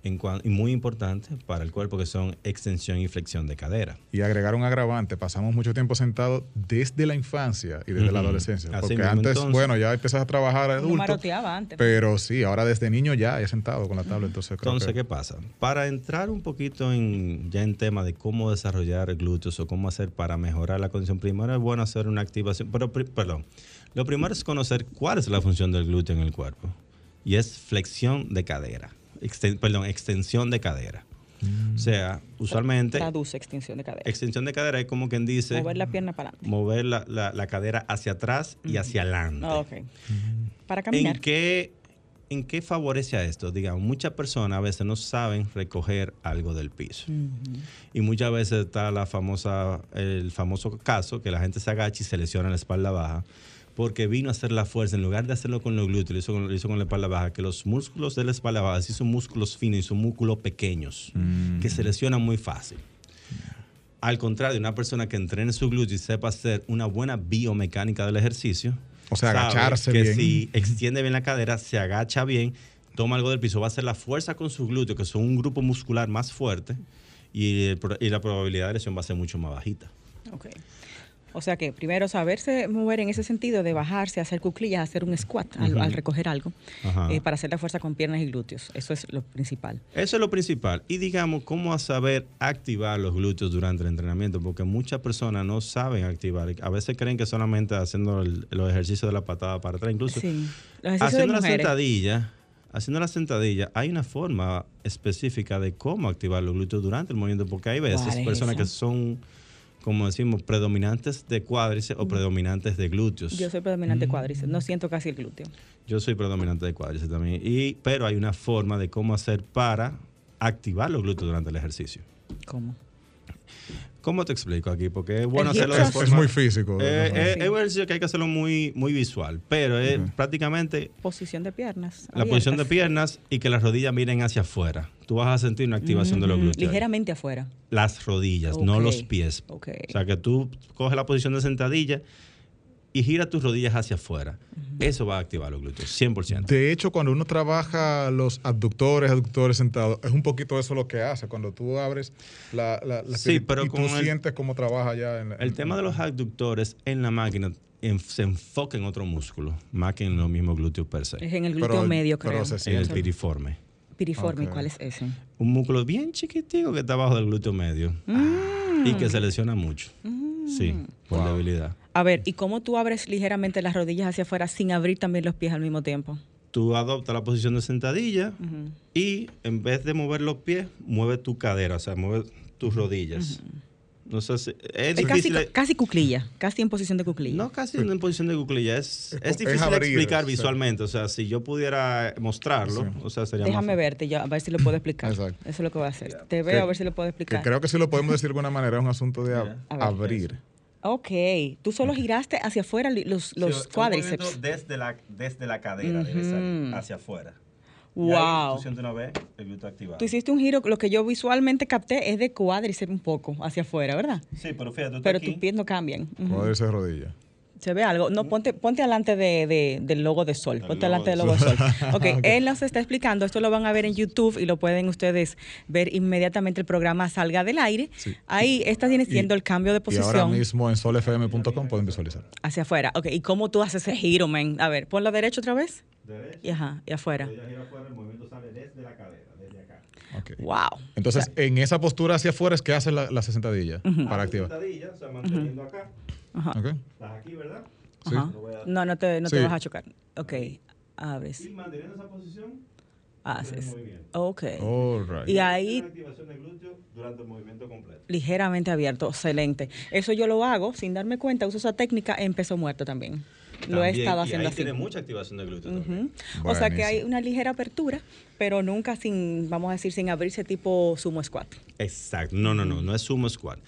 Speaker 3: en cuan- y muy importante para el cuerpo, que son extensión y flexión de cadera.
Speaker 1: Y agregar un agravante, pasamos mucho tiempo sentados desde la infancia y desde la adolescencia.
Speaker 3: Así
Speaker 1: Porque
Speaker 3: mismo,
Speaker 1: antes,
Speaker 3: entonces.
Speaker 1: bueno, ya empiezas a trabajar adulto.
Speaker 2: maroteaba antes.
Speaker 1: Pero sí, ahora desde niño ya he sentado con la tabla, entonces creo
Speaker 3: Entonces,
Speaker 1: que...
Speaker 3: ¿qué pasa? Para entrar un poquito en, ya en tema de cómo desarrollar glúteos o cómo hacer para mejorar la condición, primero es bueno hacer una activación, pero perdón, lo primero es conocer cuál es la función del glúteo en el cuerpo y es flexión de cadera, exten- perdón, extensión de cadera. O sea, usualmente
Speaker 2: Traduce extensión de cadera.
Speaker 3: extensión de cadera es como quien dice
Speaker 2: Mover la pierna para adelante.
Speaker 3: mover la, la- la cadera hacia atrás y hacia adelante.
Speaker 2: Ok. Para caminar.
Speaker 3: ¿En qué, ¿En qué favorece a esto? Digamos, muchas personas a veces no saben recoger algo del piso. Y muchas veces está la famosa, el famoso caso que la gente se agacha y se lesiona la espalda baja porque vino a hacer la fuerza, en lugar de hacerlo con los glúteos, lo hizo con, lo hizo con la espalda baja, que los músculos de la espalda baja sí son músculos finos y son músculos pequeños, que se lesionan muy fácil. Al contrario, una persona que entrene su glúteo y sepa hacer una buena biomecánica del ejercicio,
Speaker 1: O sea, agacharse
Speaker 3: que
Speaker 1: bien.
Speaker 3: si extiende bien la cadera, se agacha bien, toma algo del piso, va a hacer la fuerza con sus glúteos, que son un grupo muscular más fuerte, y, el pro- y la probabilidad de lesión va a ser mucho más bajita.
Speaker 2: Ok. O sea que primero saberse mover en ese sentido de bajarse, hacer cuclillas, hacer un squat al, recoger algo, eh, para hacer la fuerza con piernas y glúteos. Eso es lo principal.
Speaker 3: Eso es lo principal. Y digamos, cómo saber activar los glúteos durante el entrenamiento, porque muchas personas no saben activar. A veces creen que solamente haciendo el- los ejercicios de la patada para atrás, incluso
Speaker 2: Sí.
Speaker 3: Haciendo la sentadilla. Haciendo la sentadilla, hay una forma específica de cómo activar los glúteos durante el movimiento, porque hay veces
Speaker 2: ¿Cuál es
Speaker 3: personas que son, como decimos, predominantes de cuádriceps o predominantes de glúteos.
Speaker 2: Yo soy predominante cuádriceps, no siento casi el glúteo.
Speaker 3: Yo soy predominante de cuádriceps también. Y, pero hay una forma de cómo hacer para activar los glúteos durante el ejercicio.
Speaker 2: ¿Cómo?
Speaker 3: ¿Cómo te explico aquí? Porque es bueno hacerlo.
Speaker 1: Es
Speaker 3: forma-
Speaker 1: muy físico.
Speaker 3: Eh, eh,
Speaker 2: Sí.
Speaker 3: Es un ejercicio que hay que hacerlo muy, muy visual, pero es prácticamente
Speaker 2: Posición de piernas.
Speaker 3: la posición de piernas y que las rodillas miren hacia afuera. Tú vas a sentir una activación de los glúteos.
Speaker 2: Ligeramente afuera.
Speaker 3: Las rodillas, no los pies. O sea, que tú coges la posición de sentadilla y gira tus rodillas hacia afuera. Eso va a activar los glúteos, 100%.
Speaker 1: De hecho, cuando uno trabaja los abductores, aductores sentados, es un poquito eso lo que hace. Cuando tú abres la, la, la
Speaker 3: Sí, pero
Speaker 1: y tú
Speaker 3: con el-
Speaker 1: sientes cómo trabaja ya en la-
Speaker 3: El tema de los abductores en la máquina en- se enfoca en otro músculo, más que en los mismos glúteos per se.
Speaker 2: Es en el glúteo
Speaker 1: Pero-
Speaker 2: medio,
Speaker 1: pero
Speaker 2: creo.
Speaker 1: se
Speaker 3: En el piriforme.
Speaker 2: Piriforme. ¿cuál es ese?
Speaker 3: Un músculo bien chiquitico que está abajo del glúteo medio y que se lesiona mucho. Sí, por
Speaker 1: Wow.
Speaker 3: debilidad.
Speaker 2: A ver, ¿y cómo tú abres ligeramente las rodillas hacia afuera sin abrir también los pies al mismo tiempo?
Speaker 3: Tú adoptas la posición de sentadilla y en vez de mover los pies, mueve tu cadera, o sea, mueve tus rodillas. No sé si- es
Speaker 2: Es casi,
Speaker 3: difícil.
Speaker 2: casi cuclilla, casi en posición de cuclilla.
Speaker 3: No casi en posición de cuclilla, es,
Speaker 1: Es
Speaker 3: es
Speaker 1: co-
Speaker 3: difícil
Speaker 1: es abrir,
Speaker 3: explicar
Speaker 1: sí.
Speaker 3: visualmente. O sea, si yo pudiera mostrarlo,
Speaker 1: Sí.
Speaker 3: o sea, sería
Speaker 2: Déjame
Speaker 3: más
Speaker 2: verte, yo, a ver si lo puedo explicar.
Speaker 1: Exacto.
Speaker 2: Eso es lo que voy a hacer. Te
Speaker 1: Que-
Speaker 2: veo a ver si lo puedo
Speaker 1: Que
Speaker 2: explicar.
Speaker 1: creo que si lo podemos decir de alguna manera es un asunto de ab-
Speaker 2: A ver.
Speaker 1: abrir.
Speaker 2: Ok, tú solo giraste hacia afuera los, los cuádriceps.
Speaker 3: Desde la, desde la
Speaker 2: cadera debe salir
Speaker 3: hacia afuera.
Speaker 2: Wow.
Speaker 3: una vez el glúteo activado.
Speaker 2: Tú hiciste un giro, lo que yo visualmente capté es de cuádriceps un poco hacia afuera, ¿verdad?
Speaker 3: Sí, pero fíjate, tú
Speaker 2: Pero
Speaker 3: aquí,
Speaker 2: tus pies no cambian.
Speaker 1: Poder ser rodilla.
Speaker 2: ¿Se ve algo? No, ponte, ponte delante de, de- del logo de sol. Ponte delante del
Speaker 3: de
Speaker 2: logo de sol. Ok, él nos está explicando. Esto lo van a ver en YouTube y lo pueden ustedes ver inmediatamente el programa salga del aire.
Speaker 1: Sí.
Speaker 2: Ahí está viene siendo
Speaker 1: Y-
Speaker 2: el cambio de
Speaker 1: Y ahora
Speaker 2: posición
Speaker 1: mismo en solfm.com pueden visualizar.
Speaker 2: hacia afuera. Ok, ¿y cómo tú haces ese giro, men? A ver, ponlo derecho otra vez.
Speaker 3: derecha,
Speaker 2: Y ajá, y afuera.
Speaker 3: gira afuera, el movimiento sale desde la cadera, desde acá.
Speaker 1: Ok.
Speaker 2: Wow.
Speaker 1: Entonces, en esa postura hacia afuera es que haces la, la sentadilla para activar.
Speaker 3: Sentadilla, o sea, manteniendo acá.
Speaker 2: Ajá.
Speaker 1: Ok.
Speaker 3: Estás aquí, ¿verdad?
Speaker 1: Sí.
Speaker 2: Ajá. No, no te, no te
Speaker 1: Sí.
Speaker 2: vas a chocar. Ok, abres,
Speaker 3: Y manteniendo esa posición,
Speaker 2: haces. Ok.
Speaker 1: All right.
Speaker 2: Y ahí
Speaker 3: activación del glúteo durante el movimiento completo.
Speaker 2: ligeramente abierto, excelente. Eso yo lo hago sin darme cuenta, uso esa técnica en peso muerto también. Lo he estado haciendo así.
Speaker 3: tiene mucha activación del glúteo.
Speaker 2: O sea que hay una ligera apertura, pero nunca sin, vamos a decir, sin abrirse tipo sumo squat.
Speaker 3: Exacto. No, no, no, no es sumo squat.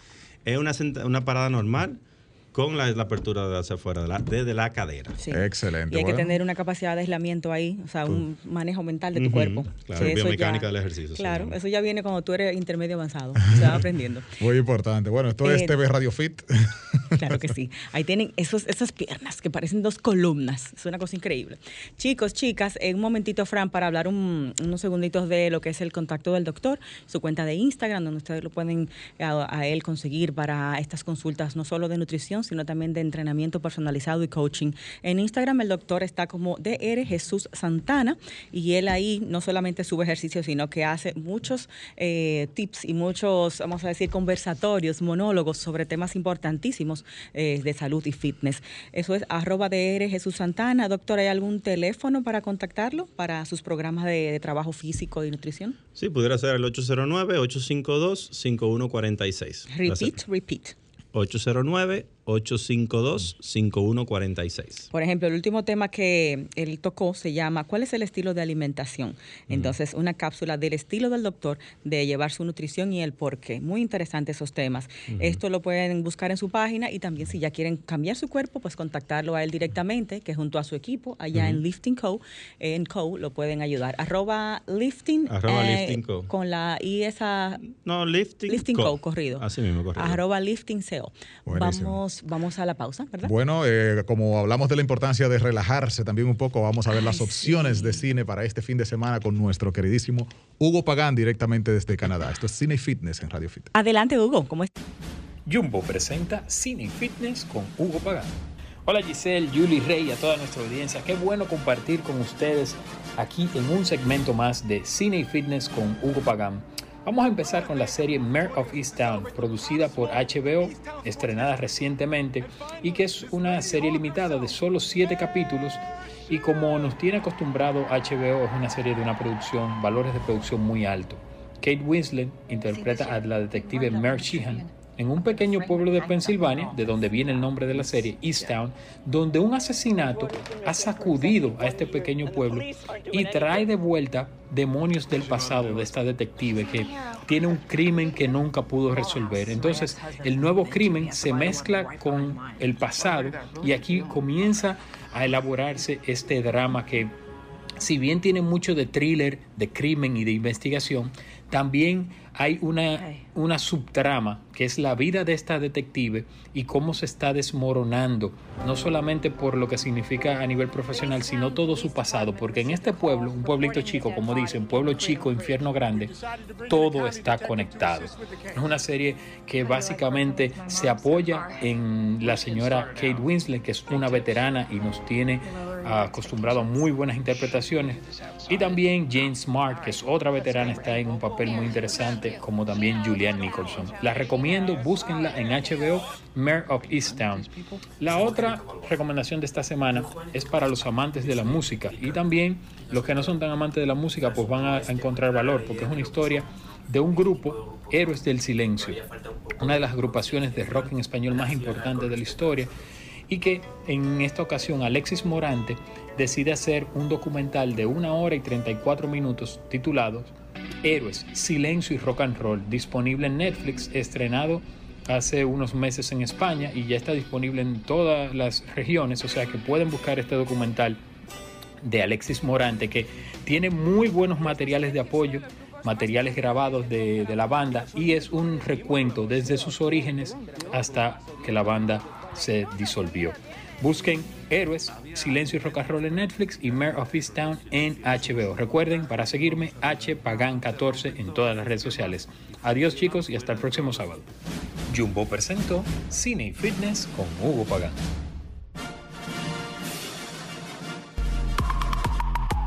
Speaker 3: Es una, una parada normal con la, la apertura de hacia afuera, de la- desde la cadera.
Speaker 2: Sí.
Speaker 1: Excelente,
Speaker 2: Y hay que tener una capacidad de aislamiento ahí, o sea, un manejo mental de tu cuerpo.
Speaker 3: claro, biomecánica del ejercicio,
Speaker 2: Claro, eso ya viene cuando tú eres intermedio avanzado, se va aprendiendo.
Speaker 1: Muy importante. Bueno, esto es
Speaker 2: Eh,
Speaker 1: TV Radio Fit.
Speaker 2: Claro que sí. Ahí tienen esos, esas piernas que parecen dos columnas. Es una cosa increíble. Chicos, chicas, en un momentito, Fran, para hablar un- unos segunditos de lo que es el contacto del doctor, su cuenta de Instagram, donde ustedes lo pueden a, a él conseguir para estas consultas, no solo de nutrición, sino también de entrenamiento personalizado y coaching. En Instagram, el doctor está como DR Jesús Santana y él ahí no solamente sube ejercicio, sino que hace muchos eh, tips y muchos, vamos a decir, conversatorios, monólogos sobre temas importantísimos eh, de salud y fitness. Eso es arroba DR Jesús Santana. Doctor, ¿hay algún teléfono para contactarlo para sus programas de, de trabajo físico y nutrición?
Speaker 3: Sí, pudiera ser el 809-852-5146.
Speaker 2: Repeat, repeat.
Speaker 3: 809-852-5146.
Speaker 2: Por ejemplo, el último tema que él tocó se llama ¿Cuál es el estilo de alimentación? Entonces, una cápsula del estilo del doctor de llevar su nutrición y el por qué. Muy interesante esos temas. Esto lo pueden buscar en su página y también si ya quieren cambiar su cuerpo, pues contactarlo a él directamente, que junto a su equipo, allá en Lifting Co, en Co, lo pueden ayudar. Arroba Lifting. eh,
Speaker 3: Lifting Co.
Speaker 2: Con la I esa
Speaker 3: No, lifting.
Speaker 2: Lifting Co, corrido.
Speaker 3: Así mismo, corrido.
Speaker 2: Arroba Lifting CO.
Speaker 1: Buenísimo.
Speaker 2: Vamos, vamos a la pausa, ¿verdad?
Speaker 1: Bueno, eh, como hablamos de la importancia de relajarse también un poco, vamos a ver las opciones
Speaker 2: sí.
Speaker 1: de cine para este fin de semana con nuestro queridísimo Hugo Pagán directamente desde Canadá. Esto es Cine y Fitness en Radio Fit.
Speaker 2: Adelante, Hugo. ¿Cómo estás?
Speaker 5: Jumbo presenta Cine y Fitness con Hugo Pagán. Hola Giselle, Julie Rey y a toda nuestra audiencia. Qué bueno compartir con ustedes aquí en un segmento más de Cine y Fitness con Hugo Pagán. Vamos a empezar con la serie Mare of Easttown, producida por HBO, estrenada recientemente y que es una serie limitada de solo 7 capítulos. Y como nos tiene acostumbrado HBO, es una serie de una producción, valores de producción muy alto. Kate Winslet interpreta a la detective Mare Sheehan en un pequeño pueblo de Pensilvania, de donde viene el nombre de la serie, Easttown, donde un asesinato ha sacudido a este pequeño pueblo y trae de vuelta demonios del pasado de esta detective que tiene un crimen que nunca pudo resolver. Entonces, el nuevo crimen se mezcla con el pasado y aquí comienza a elaborarse este drama que si bien tiene mucho de thriller, de crimen y de investigación, también hay una, una subtrama que es la vida de esta detective y cómo se está desmoronando, no solamente por lo que significa a nivel profesional, sino todo su pasado, porque en este pueblo, un pueblito chico, como dicen, pueblo chico, infierno grande, todo está conectado. Es una serie que básicamente se apoya en la señora Kate Winslet, que es una veterana y nos tiene acostumbrado a muy buenas interpretaciones. Y también Jane Smart, que es otra veterana, está en un papel muy interesante, como también Julianne Nicholson. La recomiendo, búsquenla en HBO, Mare of Easttown. La otra recomendación de esta semana es para los amantes de la música y también los que no son tan amantes de la música, pues van a encontrar valor, porque es una historia de un grupo, Héroes del Silencio, una de las agrupaciones de rock en español más importantes de la historia, y que en esta ocasión Alexis Morante decide hacer un documental de una hora y 34 minutos titulado Héroes, Silencio y Rock and Roll, disponible en Netflix, estrenado hace unos meses en España y ya está disponible en todas las regiones, o sea que pueden buscar este documental de Alexis Morante que tiene muy buenos materiales de apoyo, materiales grabados de, de la banda y es un recuento desde sus orígenes hasta que la banda se disolvió. Busquen Héroes, Silencio y Rock and Roll en Netflix y Mayor of Easttown en HBO. Recuerden, para seguirme, H Pagan 14 en todas las redes sociales. Adiós chicos y hasta el próximo sábado. Jumbo presentó Cine y Fitness con Hugo Pagán.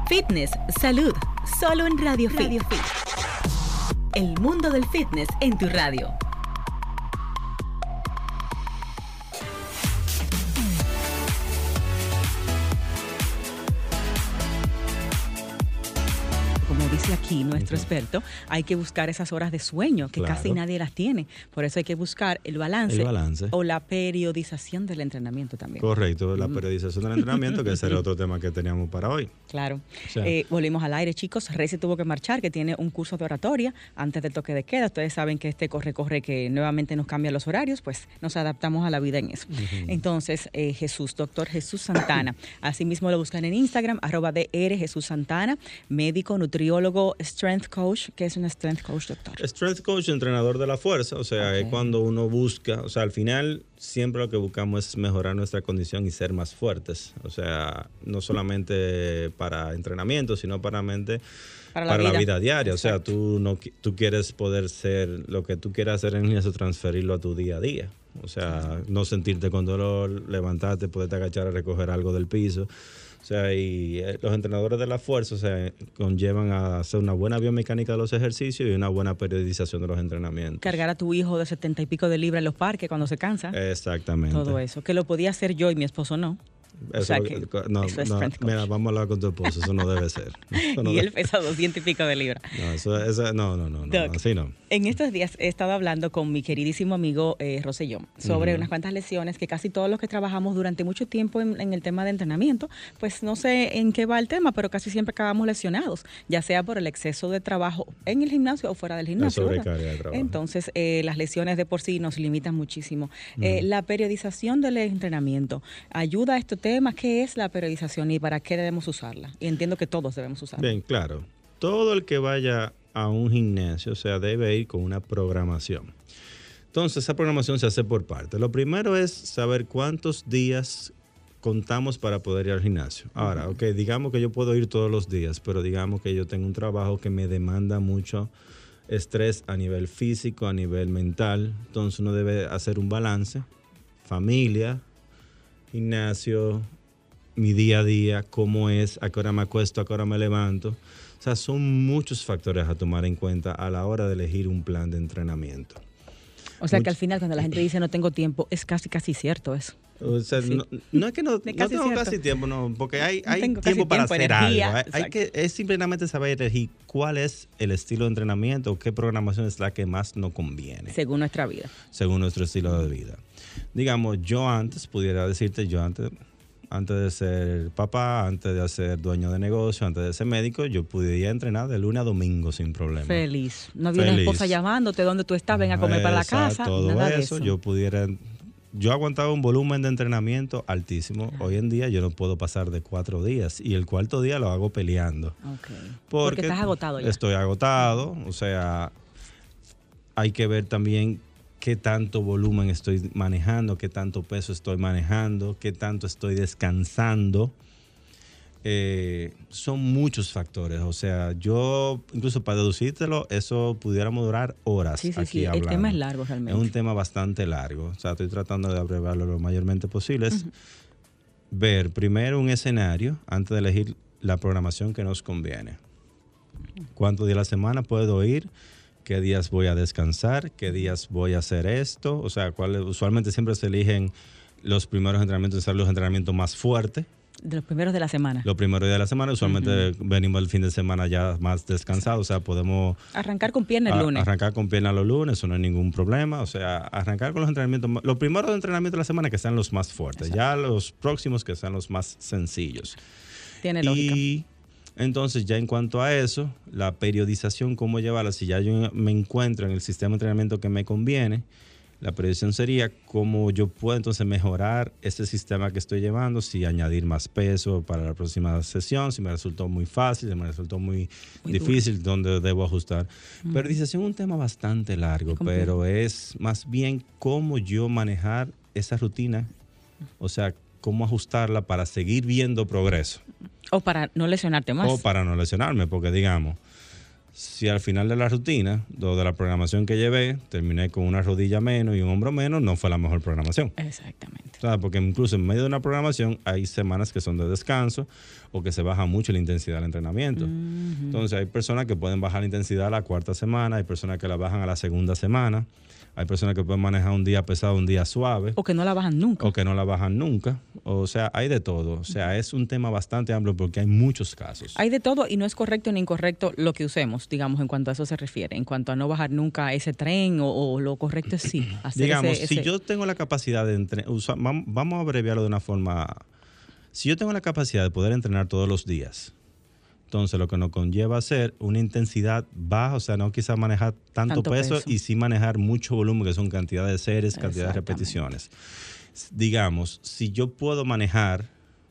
Speaker 4: Fitness, salud, solo en Radio Fit. El mundo del fitness en tu radio.
Speaker 2: Nuestro experto, hay que buscar esas horas de sueño que
Speaker 3: Claro.
Speaker 2: casi nadie las tiene. Por eso hay que buscar el balance,
Speaker 3: El balance.
Speaker 2: o la periodización del entrenamiento también.
Speaker 3: Correcto, la periodización del entrenamiento, que ese era otro tema que teníamos para hoy.
Speaker 2: Claro. Eh, volvimos al aire, chicos. Rey se tuvo que marchar, que tiene un curso de oratoria antes del toque de queda. Ustedes saben que este corre-corre que nuevamente nos cambia los horarios, pues nos adaptamos a la vida en eso. Entonces, eh, Jesús, doctor Jesús Santana. Asimismo lo buscan en Instagram, arroba DR Jesús Santana, médico, nutriólogo, strength coach. que es un strength coach, doctor?
Speaker 3: Strength coach, entrenador de la fuerza, o sea, es cuando uno busca, o sea, al final siempre lo que buscamos es mejorar nuestra condición y ser más fuertes, o sea, no solamente para entrenamiento, sino para, mente,
Speaker 2: Para
Speaker 3: para,
Speaker 2: la
Speaker 3: la,
Speaker 2: vida.
Speaker 3: diaria, o sea, tú, no, tú quieres poder ser lo que tú quieras hacer en eso, transferirlo a tu día a día. O sea, no sentirte con dolor, levantarte, poderte agachar a recoger algo del piso. O sea, y eh, los entrenadores de la fuerza, o sea, conllevan a hacer una buena biomecánica de los ejercicios y una buena periodización de los entrenamientos.
Speaker 2: Cargar a tu hijo de setenta y pico de libras en los parques cuando se cansa.
Speaker 3: Exactamente.
Speaker 2: Todo eso. Que lo podía hacer yo y mi esposo no. O
Speaker 3: Eso
Speaker 2: sea
Speaker 3: lo-
Speaker 2: que
Speaker 3: no,
Speaker 2: eso es
Speaker 3: no, mira, vamos a hablar con tu esposo, eso no debe ser. No,
Speaker 2: y
Speaker 3: de-
Speaker 2: él pesa doscientos y pico de libras.
Speaker 3: no, eso, eso- no, no, no,
Speaker 2: Doc.
Speaker 3: así no.
Speaker 2: En estos días he estado hablando con mi queridísimo amigo eh, Rosellón sobre unas cuantas lesiones que casi todos los que trabajamos durante mucho tiempo en, en el tema de entrenamiento, pues no sé en qué va el tema, pero casi siempre acabamos lesionados, ya sea por el exceso de trabajo en el gimnasio o fuera del gimnasio.
Speaker 3: de.
Speaker 2: Entonces, eh, las lesiones de por sí nos limitan muchísimo. Eh, la periodización del entrenamiento ayuda a este tema. ¿Qué es la periodización y para qué debemos usarla? Y entiendo que todos debemos usarla.
Speaker 3: Bien, claro. Todo el que vaya a un gimnasio, o sea, debe ir con una programación. Entonces, esa programación se hace por partes. Lo primero es saber cuántos días contamos para poder ir al gimnasio. Ahora, ok, digamos que yo puedo ir todos los días, pero digamos que yo tengo un trabajo que me demanda mucho estrés a nivel físico, a nivel mental. Entonces, uno debe hacer un balance. Familia, gimnasio, mi día a día, cómo es, a qué hora me acuesto, a qué hora me levanto. O sea, son muchos factores a tomar en cuenta a la hora de elegir un plan de entrenamiento.
Speaker 2: O sea que al final cuando la gente dice no tengo tiempo, es casi casi cierto eso.
Speaker 3: O sea,
Speaker 2: Sí.
Speaker 3: no, no es que no, no
Speaker 2: casi
Speaker 3: tengo
Speaker 2: cierto.
Speaker 3: casi tiempo, no, porque hay, hay tiempo para hacer
Speaker 2: energía,
Speaker 3: algo. Hay- Hay,
Speaker 2: exacto.
Speaker 3: que, es simplemente saber elegir cuál es el estilo de entrenamiento, qué programación es la que más nos conviene,
Speaker 2: Según nuestra vida.
Speaker 3: según nuestro estilo de vida. Digamos, yo antes, pudiera decirte, yo antes, antes de ser papá, antes de ser dueño de negocio, antes de ser médico, yo podía entrenar de lunes a domingo sin problema.
Speaker 2: Feliz. No había una
Speaker 3: Feliz.
Speaker 2: esposa llamándote dónde tú estás, ven a comer para la casa.
Speaker 3: Todo
Speaker 2: nada de
Speaker 3: eso,
Speaker 2: eso.
Speaker 3: yo pudiera. Yo aguantaba un volumen de entrenamiento altísimo. Hoy en día yo no puedo pasar de cuatro días y el cuarto día lo hago peleando.
Speaker 2: Ok.
Speaker 3: Porque,
Speaker 2: Porque estás agotado ya.
Speaker 3: Estoy agotado, o sea, hay que ver también qué tanto volumen estoy manejando, qué tanto peso estoy manejando, qué tanto estoy descansando. Eh, son muchos factores, o sea, yo incluso para deducírtelo, eso pudiéramos durar horas.
Speaker 2: Sí, sí,
Speaker 3: aquí
Speaker 2: sí. El
Speaker 3: hablando.
Speaker 2: tema es largo
Speaker 3: Es
Speaker 2: realmente.
Speaker 3: un tema bastante largo, o sea, estoy tratando de abrevarlo lo mayormente posible. Es ver primero un escenario antes de elegir la programación que nos conviene. ¿Cuántos días a la semana puedo ir? ¿Qué días voy a descansar? ¿Qué días voy a hacer esto? O sea, cuál- usualmente siempre se eligen los primeros entrenamientos, ser los entrenamientos más fuertes.
Speaker 2: de los primeros de la semana.
Speaker 3: Los primeros días de la semana, usualmente venimos el fin de semana ya más descansados, o sea, podemos...
Speaker 2: Arrancar con pierna el lunes.
Speaker 3: Arrancar con pierna los lunes, eso no hay ningún problema, o sea, arrancar con los entrenamientos, los primeros de entrenamiento de la semana que sean los más fuertes, ya los próximos que sean los más sencillos.
Speaker 2: Tiene lógica.
Speaker 3: Y entonces, ya en cuanto a eso, la periodización, cómo llevarla, si ya yo me encuentro en el sistema de entrenamiento que me conviene, la periodización sería cómo yo puedo entonces mejorar este sistema que estoy llevando, si añadir más peso para la próxima sesión, si me resultó muy fácil, si me resultó muy, difícil, dónde debo ajustar. Periodización es un tema bastante largo, pero es más bien cómo yo manejar esa rutina, o sea, cómo ajustarla para seguir viendo progreso.
Speaker 2: O para no lesionarte más.
Speaker 3: O para no lesionarme, porque digamos, si al final de la rutina o de la programación que llevé terminé con una rodilla menos y un hombro menos, no fue la mejor programación.
Speaker 2: Exactamente.
Speaker 3: porque incluso en medio de una programación hay semanas que son de descanso o que se baja mucho la intensidad del entrenamiento. Entonces hay personas que pueden bajar la intensidad a la cuarta semana, hay personas que la bajan a la segunda semana. Hay personas que pueden manejar un día pesado, un día suave.
Speaker 2: O que no la bajan nunca.
Speaker 3: O que no la bajan nunca. O sea, hay de todo. O sea, es un tema bastante amplio porque hay muchos casos.
Speaker 2: Hay de todo y no es correcto ni incorrecto lo que usemos, digamos, en cuanto a eso se refiere. En cuanto a no bajar nunca ese tren o, lo correcto es sí.
Speaker 3: Hacer digamos, si yo tengo la capacidad de entrenar, vamos a abreviarlo de una forma. Si yo tengo la capacidad de poder entrenar todos los días, entonces, lo que nos conlleva hacer una intensidad baja, o sea, no quizás manejar tanto, peso, y sí manejar mucho volumen, que son cantidad de series, cantidad de repeticiones. Digamos, si yo puedo manejar,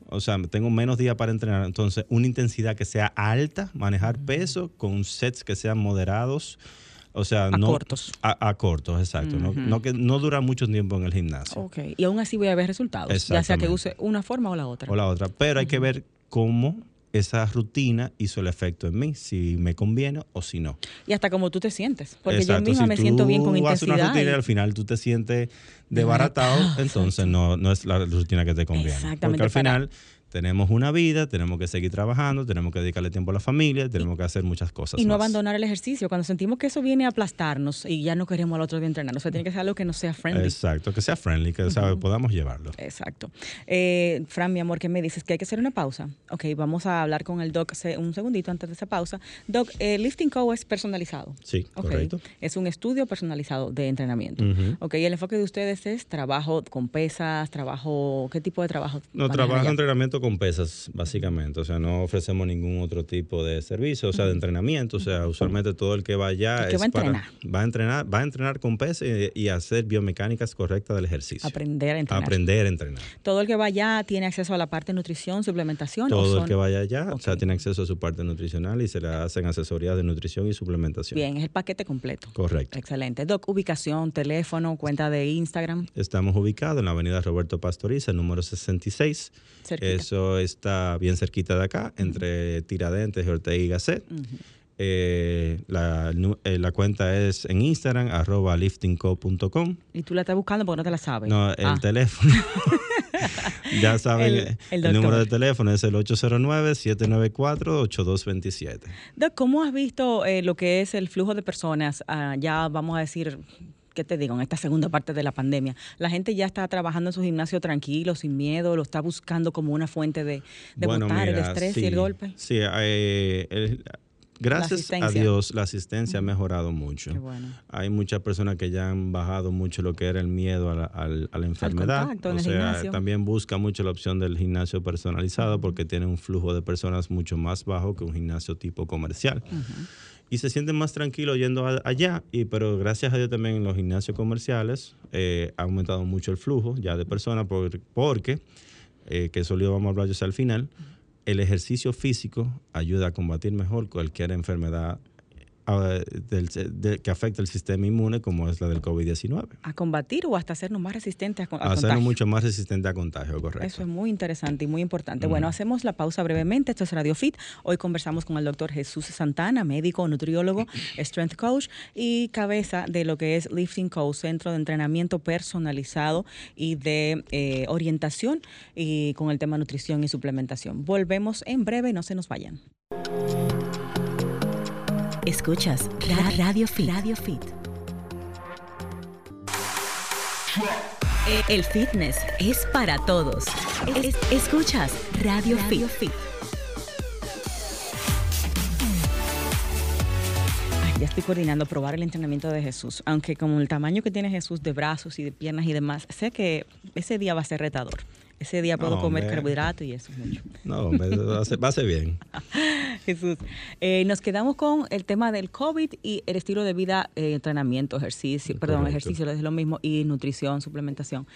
Speaker 3: o sea, tengo menos días para entrenar, entonces una intensidad que sea alta, manejar peso con sets que sean moderados. O sea,
Speaker 2: a
Speaker 3: no.
Speaker 2: cortos.
Speaker 3: A, cortos, exacto. no, que no dura mucho tiempo en el gimnasio.
Speaker 2: Ok. Y aún así voy a ver resultados. Ya sea que use una forma o la otra.
Speaker 3: O la otra. Pero hay que ver cómo esa rutina hizo el efecto en mí, si me conviene o si no.
Speaker 2: Y hasta como tú te sientes, porque yo misma me siento bien con intensidad.
Speaker 3: Una rutina y... al final tú te sientes desbaratado, entonces no, no es la rutina que te conviene. Exactamente. Porque al final tenemos una vida, tenemos que seguir trabajando, tenemos que dedicarle tiempo a la familia, tenemos que hacer muchas cosas.
Speaker 2: Y no abandonar el ejercicio. Cuando sentimos que eso viene a aplastarnos y ya no queremos al otro día entrenar, o sea, tiene que ser algo que no sea friendly.
Speaker 3: Exacto, que sea friendly, que podamos llevarlo.
Speaker 2: Exacto. Eh, Fran, mi amor, ¿qué me dices? Que hay que hacer una pausa. Ok, vamos a hablar con el doc un segundito antes de esa pausa. Doc, eh, Lifting Co es personalizado.
Speaker 3: Sí, correcto.
Speaker 2: Es un estudio personalizado de entrenamiento. Ok, y el enfoque de ustedes es trabajo con pesas, trabajo, ¿qué tipo de trabajo?
Speaker 3: No, trabajo entrenamiento con pesas, básicamente. O sea, no ofrecemos ningún otro tipo de servicio, o sea, de entrenamiento. O sea, usualmente todo el que va allá
Speaker 2: es va a entrenar?
Speaker 3: va a entrenar, va a entrenar con pesas y, hacer biomecánicas correctas del ejercicio.
Speaker 2: Aprender a entrenar.
Speaker 3: Aprender a entrenar.
Speaker 2: Todo el que va allá tiene acceso a la parte de nutrición, suplementación.
Speaker 3: Todo el que vaya allá, o sea, tiene acceso a su parte nutricional y se le hacen asesorías de nutrición y suplementación.
Speaker 2: Bien, es el paquete completo.
Speaker 3: Correcto.
Speaker 2: Excelente. Doc, ubicación, teléfono, cuenta de Instagram.
Speaker 3: Estamos ubicados en la avenida Roberto Pastoriza, número 66. Eso está bien cerquita de acá, entre Tiradentes, Ortega y Gasset. Eh, la, eh, la, cuenta es en Instagram, arroba liftingco.com.
Speaker 2: ¿Y tú la estás buscando porque no te la sabes?
Speaker 3: No, el ah. teléfono. ya saben, el, número de teléfono es el 809-794-8227.
Speaker 2: ¿Cómo has visto eh, lo que es el flujo de personas? Ah, ya vamos a decir ¿qué te digo? En esta segunda parte de la pandemia, la gente ya está trabajando en su gimnasio tranquilo, sin miedo, lo está buscando como una fuente de, de botar el estrés y el golpe.
Speaker 3: Sí, eh, gracias a Dios la asistencia ha mejorado mucho. Hay muchas personas que ya han bajado mucho lo que era el miedo a la, enfermedad. o sea, también busca mucho la opción del gimnasio personalizado porque tiene un flujo de personas mucho más bajo que un gimnasio tipo comercial y se sienten más tranquilos yendo allá, y, pero gracias a Dios también en los gimnasios comerciales eh, ha aumentado mucho el flujo ya de personas porque, eh, que eso lo vamos a hablar yo al final, el ejercicio físico ayuda a combatir mejor cualquier enfermedad del, que afecta el sistema inmune como es la del COVID-19.
Speaker 2: A combatir o hasta hacernos más resistentes a, a,
Speaker 3: a hacernos mucho más resistentes a contagio, correcto.
Speaker 2: Eso es muy interesante y muy importante. Bueno, hacemos la pausa brevemente. Esto es Radio Fit. Hoy conversamos con el doctor Jesús Santana, médico, nutriólogo, strength coach y cabeza de lo que es Lifting Coach, centro de entrenamiento personalizado y de eh, orientación y con el tema nutrición y suplementación. Volvemos en breve, no se nos vayan.
Speaker 4: Escuchas Radio Fit. Radio Fit. El fitness es para todos. Es- escuchas Radio, Fit.
Speaker 2: Ay, ya estoy coordinando probar el entrenamiento de Jesús, aunque como el tamaño que tiene Jesús de brazos y de piernas y demás, sé que ese día va a ser retador. Ese día puedo
Speaker 3: No,
Speaker 2: comer carbohidratos y eso es mucho.
Speaker 3: No, hombre, va a ser, va a ser bien.
Speaker 2: Jesús, eh, nos quedamos con el tema del COVID y el estilo de vida, eh, entrenamiento, ejercicio, perdón, ejercicio es lo mismo, y nutrición, suplementación.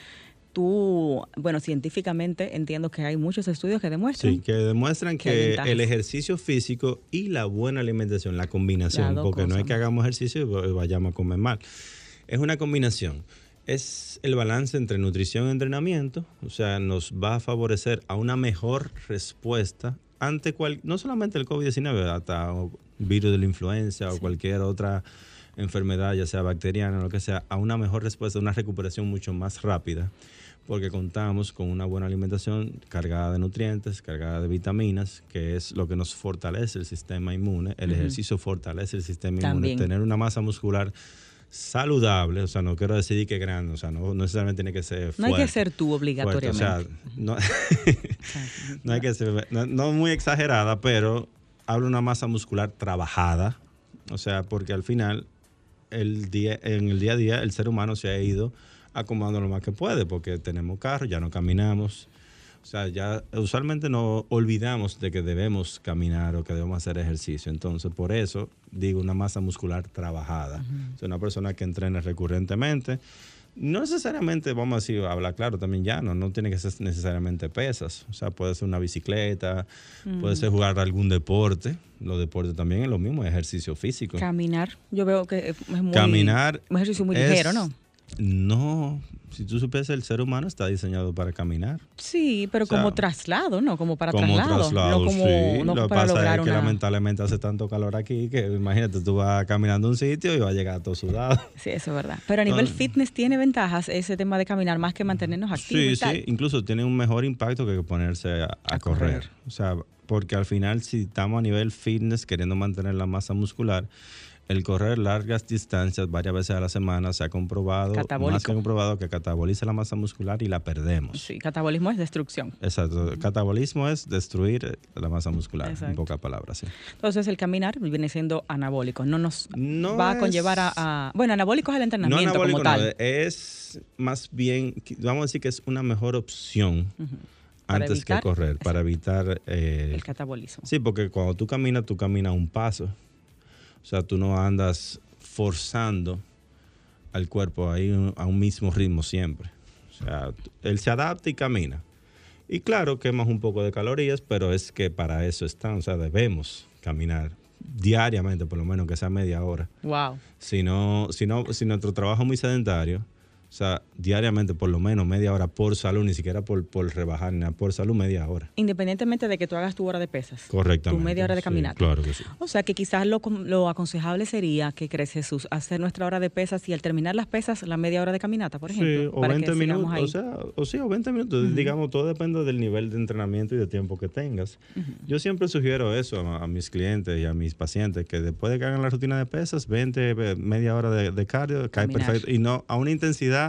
Speaker 2: Tú, bueno, científicamente entiendo que hay muchos estudios que demuestran.
Speaker 3: Sí, que demuestran
Speaker 2: Que
Speaker 3: el ejercicio físico y la buena alimentación, la combinación, porque no es que hagamos ejercicio y vayamos a comer mal. Es una combinación. Es el balance entre nutrición y entrenamiento, o sea, nos va a favorecer a una mejor respuesta ante cual, no solamente el COVID-19, hasta virus de la influenza o cualquier otra enfermedad, ya sea bacteriana o lo que sea, a una mejor respuesta, una recuperación mucho más rápida, porque contamos con una buena alimentación cargada de nutrientes, cargada de vitaminas, que es lo que nos fortalece el sistema inmune. El ejercicio fortalece el sistema
Speaker 2: También.
Speaker 3: inmune. Tener una masa muscular saludable, o sea, no quiero decir que grande, o sea, no, no necesariamente tiene que ser
Speaker 2: No hay que ser tú
Speaker 3: fuerte, o
Speaker 2: obligatoriamente.
Speaker 3: sea, no, no hay que ser, no, no muy exagerada, pero hablo una masa muscular trabajada, o sea, porque al final, el día, en el día a día, el ser humano se ha ido acomodando lo más que puede, porque tenemos carro, ya no caminamos, o sea, ya usualmente nos olvidamos de que debemos caminar o que debemos hacer ejercicio. Entonces, por eso digo una masa muscular trabajada. O sea, una persona que entrene recurrentemente. No necesariamente, vamos a decir, hablar claro también ya, no, no tiene que ser necesariamente pesas. O sea, puede ser una bicicleta, puede ser jugar algún deporte. Los deportes también es lo mismo, ejercicio físico.
Speaker 2: Caminar, yo veo que es muy...
Speaker 3: Caminar.
Speaker 2: Un ejercicio muy
Speaker 3: es-
Speaker 2: ligero, ¿no?
Speaker 3: No, si tú supieras, el ser humano está diseñado para caminar.
Speaker 2: Sí, pero
Speaker 3: O sea,
Speaker 2: como traslado, ¿no? Como para
Speaker 3: como
Speaker 2: traslado.
Speaker 3: traslado,
Speaker 2: no como,
Speaker 3: sí.
Speaker 2: no
Speaker 3: Lo que
Speaker 2: para
Speaker 3: pasa
Speaker 2: lograr
Speaker 3: es que
Speaker 2: una...
Speaker 3: lamentablemente hace tanto calor aquí que imagínate, tú vas caminando a un sitio y vas a llegar todo sudado.
Speaker 2: Sí, eso es verdad. Pero a nivel fitness tiene ventajas ese tema de caminar más que mantenernos activos
Speaker 3: Sí,
Speaker 2: y tal.
Speaker 3: sí, incluso tiene un mejor impacto que ponerse a, a
Speaker 2: A
Speaker 3: correr.
Speaker 2: correr.
Speaker 3: O sea, porque al final si estamos a nivel fitness queriendo mantener la masa muscular, el correr largas distancias varias veces a la semana se ha comprobado, más que comprobado que cataboliza la masa muscular y la perdemos.
Speaker 2: Sí, catabolismo es destrucción.
Speaker 3: Exacto. Catabolismo es destruir la masa muscular, en pocas palabras. sí.
Speaker 2: Entonces el caminar viene siendo anabólico. No nos
Speaker 3: No
Speaker 2: va a conllevar a, a- Bueno, anabólico es el
Speaker 3: No
Speaker 2: entrenamiento
Speaker 3: anabólico,
Speaker 2: como
Speaker 3: no,
Speaker 2: tal.
Speaker 3: es más bien, vamos a decir que es una mejor opción antes
Speaker 2: evitar-
Speaker 3: que correr, para evitar... eh,
Speaker 2: El catabolismo.
Speaker 3: sí, porque cuando tú caminas, tú caminas un paso. O sea, tú no andas forzando al cuerpo a ir a un mismo ritmo siempre. O sea, él se adapta y camina. Y claro, quemas un poco de calorías, pero es que para eso están. O sea, debemos caminar diariamente, por lo menos que sea media hora.
Speaker 2: Wow.
Speaker 3: Si no, si no, si nuestro trabajo es muy sedentario, sea, diariamente por lo menos media hora por salud, ni siquiera por, por rebajar, ni nada, por salud media hora.
Speaker 2: Independientemente de que tú hagas tu hora de pesas.
Speaker 3: Correctamente.
Speaker 2: Tu media hora de
Speaker 3: sí,
Speaker 2: caminata.
Speaker 3: claro que sí.
Speaker 2: O sea que quizás lo, lo aconsejable sería, que crees Jesús, hacer nuestra hora de pesas y al terminar las pesas, la media hora de caminata, por ejemplo.
Speaker 3: Sí, o
Speaker 2: para que
Speaker 3: 20
Speaker 2: sigamos
Speaker 3: minutos,
Speaker 2: ahí.
Speaker 3: o sea, o sí, o 20 minutos, digamos, todo depende del nivel de entrenamiento y de tiempo que tengas. Yo siempre sugiero eso a, a mis clientes y a mis pacientes, que después de que hagan la rutina de pesas, 20, ve- media hora de, de cardio, cae
Speaker 2: Caminar.
Speaker 3: perfecto, y no a una intensidad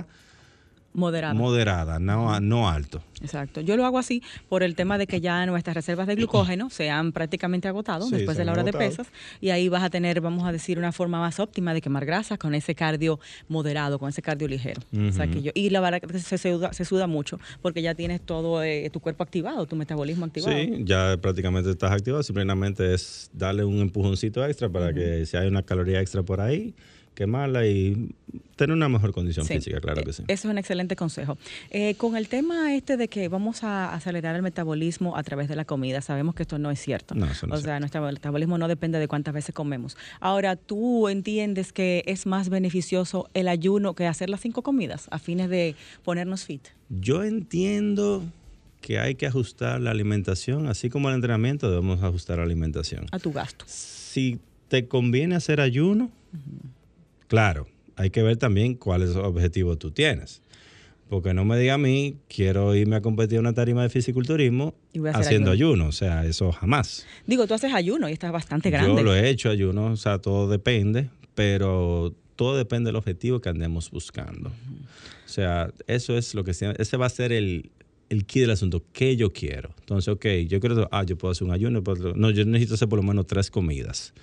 Speaker 2: Moderada.
Speaker 3: moderada, no, alto.
Speaker 2: Exacto. Yo lo hago así por el tema de que ya nuestras reservas de glucógeno se han prácticamente agotado
Speaker 3: Sí,
Speaker 2: después de la hora de pesas y ahí vas a tener, vamos a decir, una forma más óptima de quemar grasas con ese cardio moderado, con ese cardio ligero. O sea que yo, y la verdad que se suda, se suda mucho porque ya tienes todo eh, tu cuerpo activado, tu metabolismo activado.
Speaker 3: Sí, ya prácticamente estás activado, simplemente es darle un empujoncito extra para que si hay una caloría extra por ahí, quemarla y tener una mejor condición
Speaker 2: Sí.
Speaker 3: física, claro que sí.
Speaker 2: Eso es un excelente consejo. Eh, con el tema este de que vamos a acelerar el metabolismo a través de la comida, sabemos que esto no es cierto.
Speaker 3: No, eso no
Speaker 2: o
Speaker 3: es
Speaker 2: sea, nuestro metabolismo no depende de cuántas veces comemos. Ahora, ¿tú entiendes que es más beneficioso el ayuno que hacer las cinco comidas a fines de ponernos fit?
Speaker 3: Yo entiendo que hay que ajustar la alimentación, así como el entrenamiento debemos ajustar la alimentación.
Speaker 2: A tu gasto.
Speaker 3: Si te conviene hacer ayuno, claro, hay que ver también cuáles objetivos tú tienes. Porque no me diga a mí, quiero irme a competir en una tarima de fisiculturismo haciendo ayuno. O sea, eso jamás.
Speaker 2: Digo, tú haces ayuno y estás bastante grande.
Speaker 3: Yo lo he hecho ayuno, o sea, todo depende, pero todo depende del objetivo que andemos buscando. O sea, eso es lo que ese va a ser el, el key del asunto, ¿qué yo quiero? Entonces, ok, yo quiero, ah, yo puedo hacer un ayuno, no, yo necesito hacer por lo menos tres comidas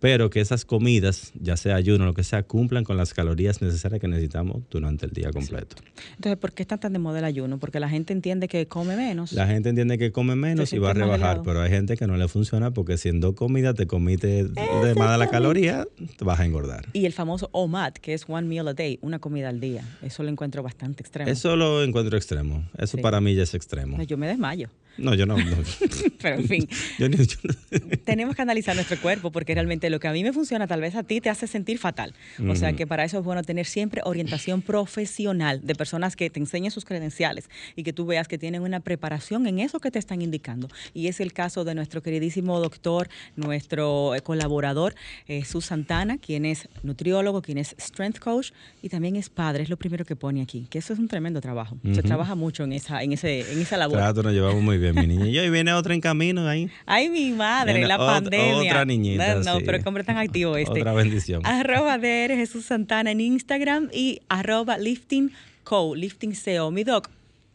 Speaker 3: pero que esas comidas, ya sea ayuno o lo que sea, cumplan con las calorías necesarias que necesitamos durante el día completo.
Speaker 2: Entonces, ¿por qué está tan de moda el ayuno? Porque la gente entiende que come menos.
Speaker 3: La gente entiende que come menos y va a rebajar, pero hay gente que no le funciona porque si en dos comidas te comiste de más de la caloría, te vas a engordar.
Speaker 2: Y el famoso OMAD, que es one meal a day, una comida al día, eso lo encuentro bastante extremo.
Speaker 3: Eso lo encuentro extremo. Eso para mí ya es extremo.
Speaker 2: yo me desmayo.
Speaker 3: No, yo no.
Speaker 2: Pero en fin, tenemos que analizar nuestro cuerpo porque realmente lo que a mí me funciona tal vez a ti te hace sentir fatal. O sea que para eso es bueno tener siempre orientación profesional de personas que te enseñen sus credenciales y que tú veas que tienen una preparación en eso que te están indicando. Y es el caso de nuestro queridísimo doctor, nuestro eh, colaborador, Jesús Santana, quien es nutriólogo, quien es strength coach y también es padre, es lo primero que pone aquí, que eso es un tremendo trabajo. Se trabaja mucho en esa, en ese, en esa labor.
Speaker 3: Claro, nos llevamos muy bien mi niña. Y hoy viene otra en camino ahí.
Speaker 2: Ay, mi madre, la pandemia.
Speaker 3: Otra niñita.
Speaker 2: No, pero qué hombre tan activo este.
Speaker 3: Otra bendición.
Speaker 2: Arroba DR Jesús Santana en Instagram y arroba lifting co, lifting CO. Mi doc,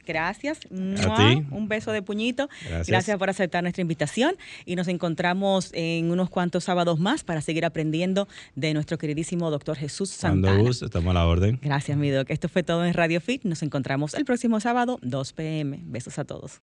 Speaker 2: gracias. Un beso de puñito. Gracias. por aceptar nuestra invitación y nos encontramos en unos cuantos sábados más para seguir aprendiendo de nuestro queridísimo doctor Jesús Santana.
Speaker 3: Cuando guste, estamos a la orden.
Speaker 2: Gracias, mi doc. Esto fue todo en Radio Fit. Nos encontramos el próximo sábado, 2 p.m. Besos a todos.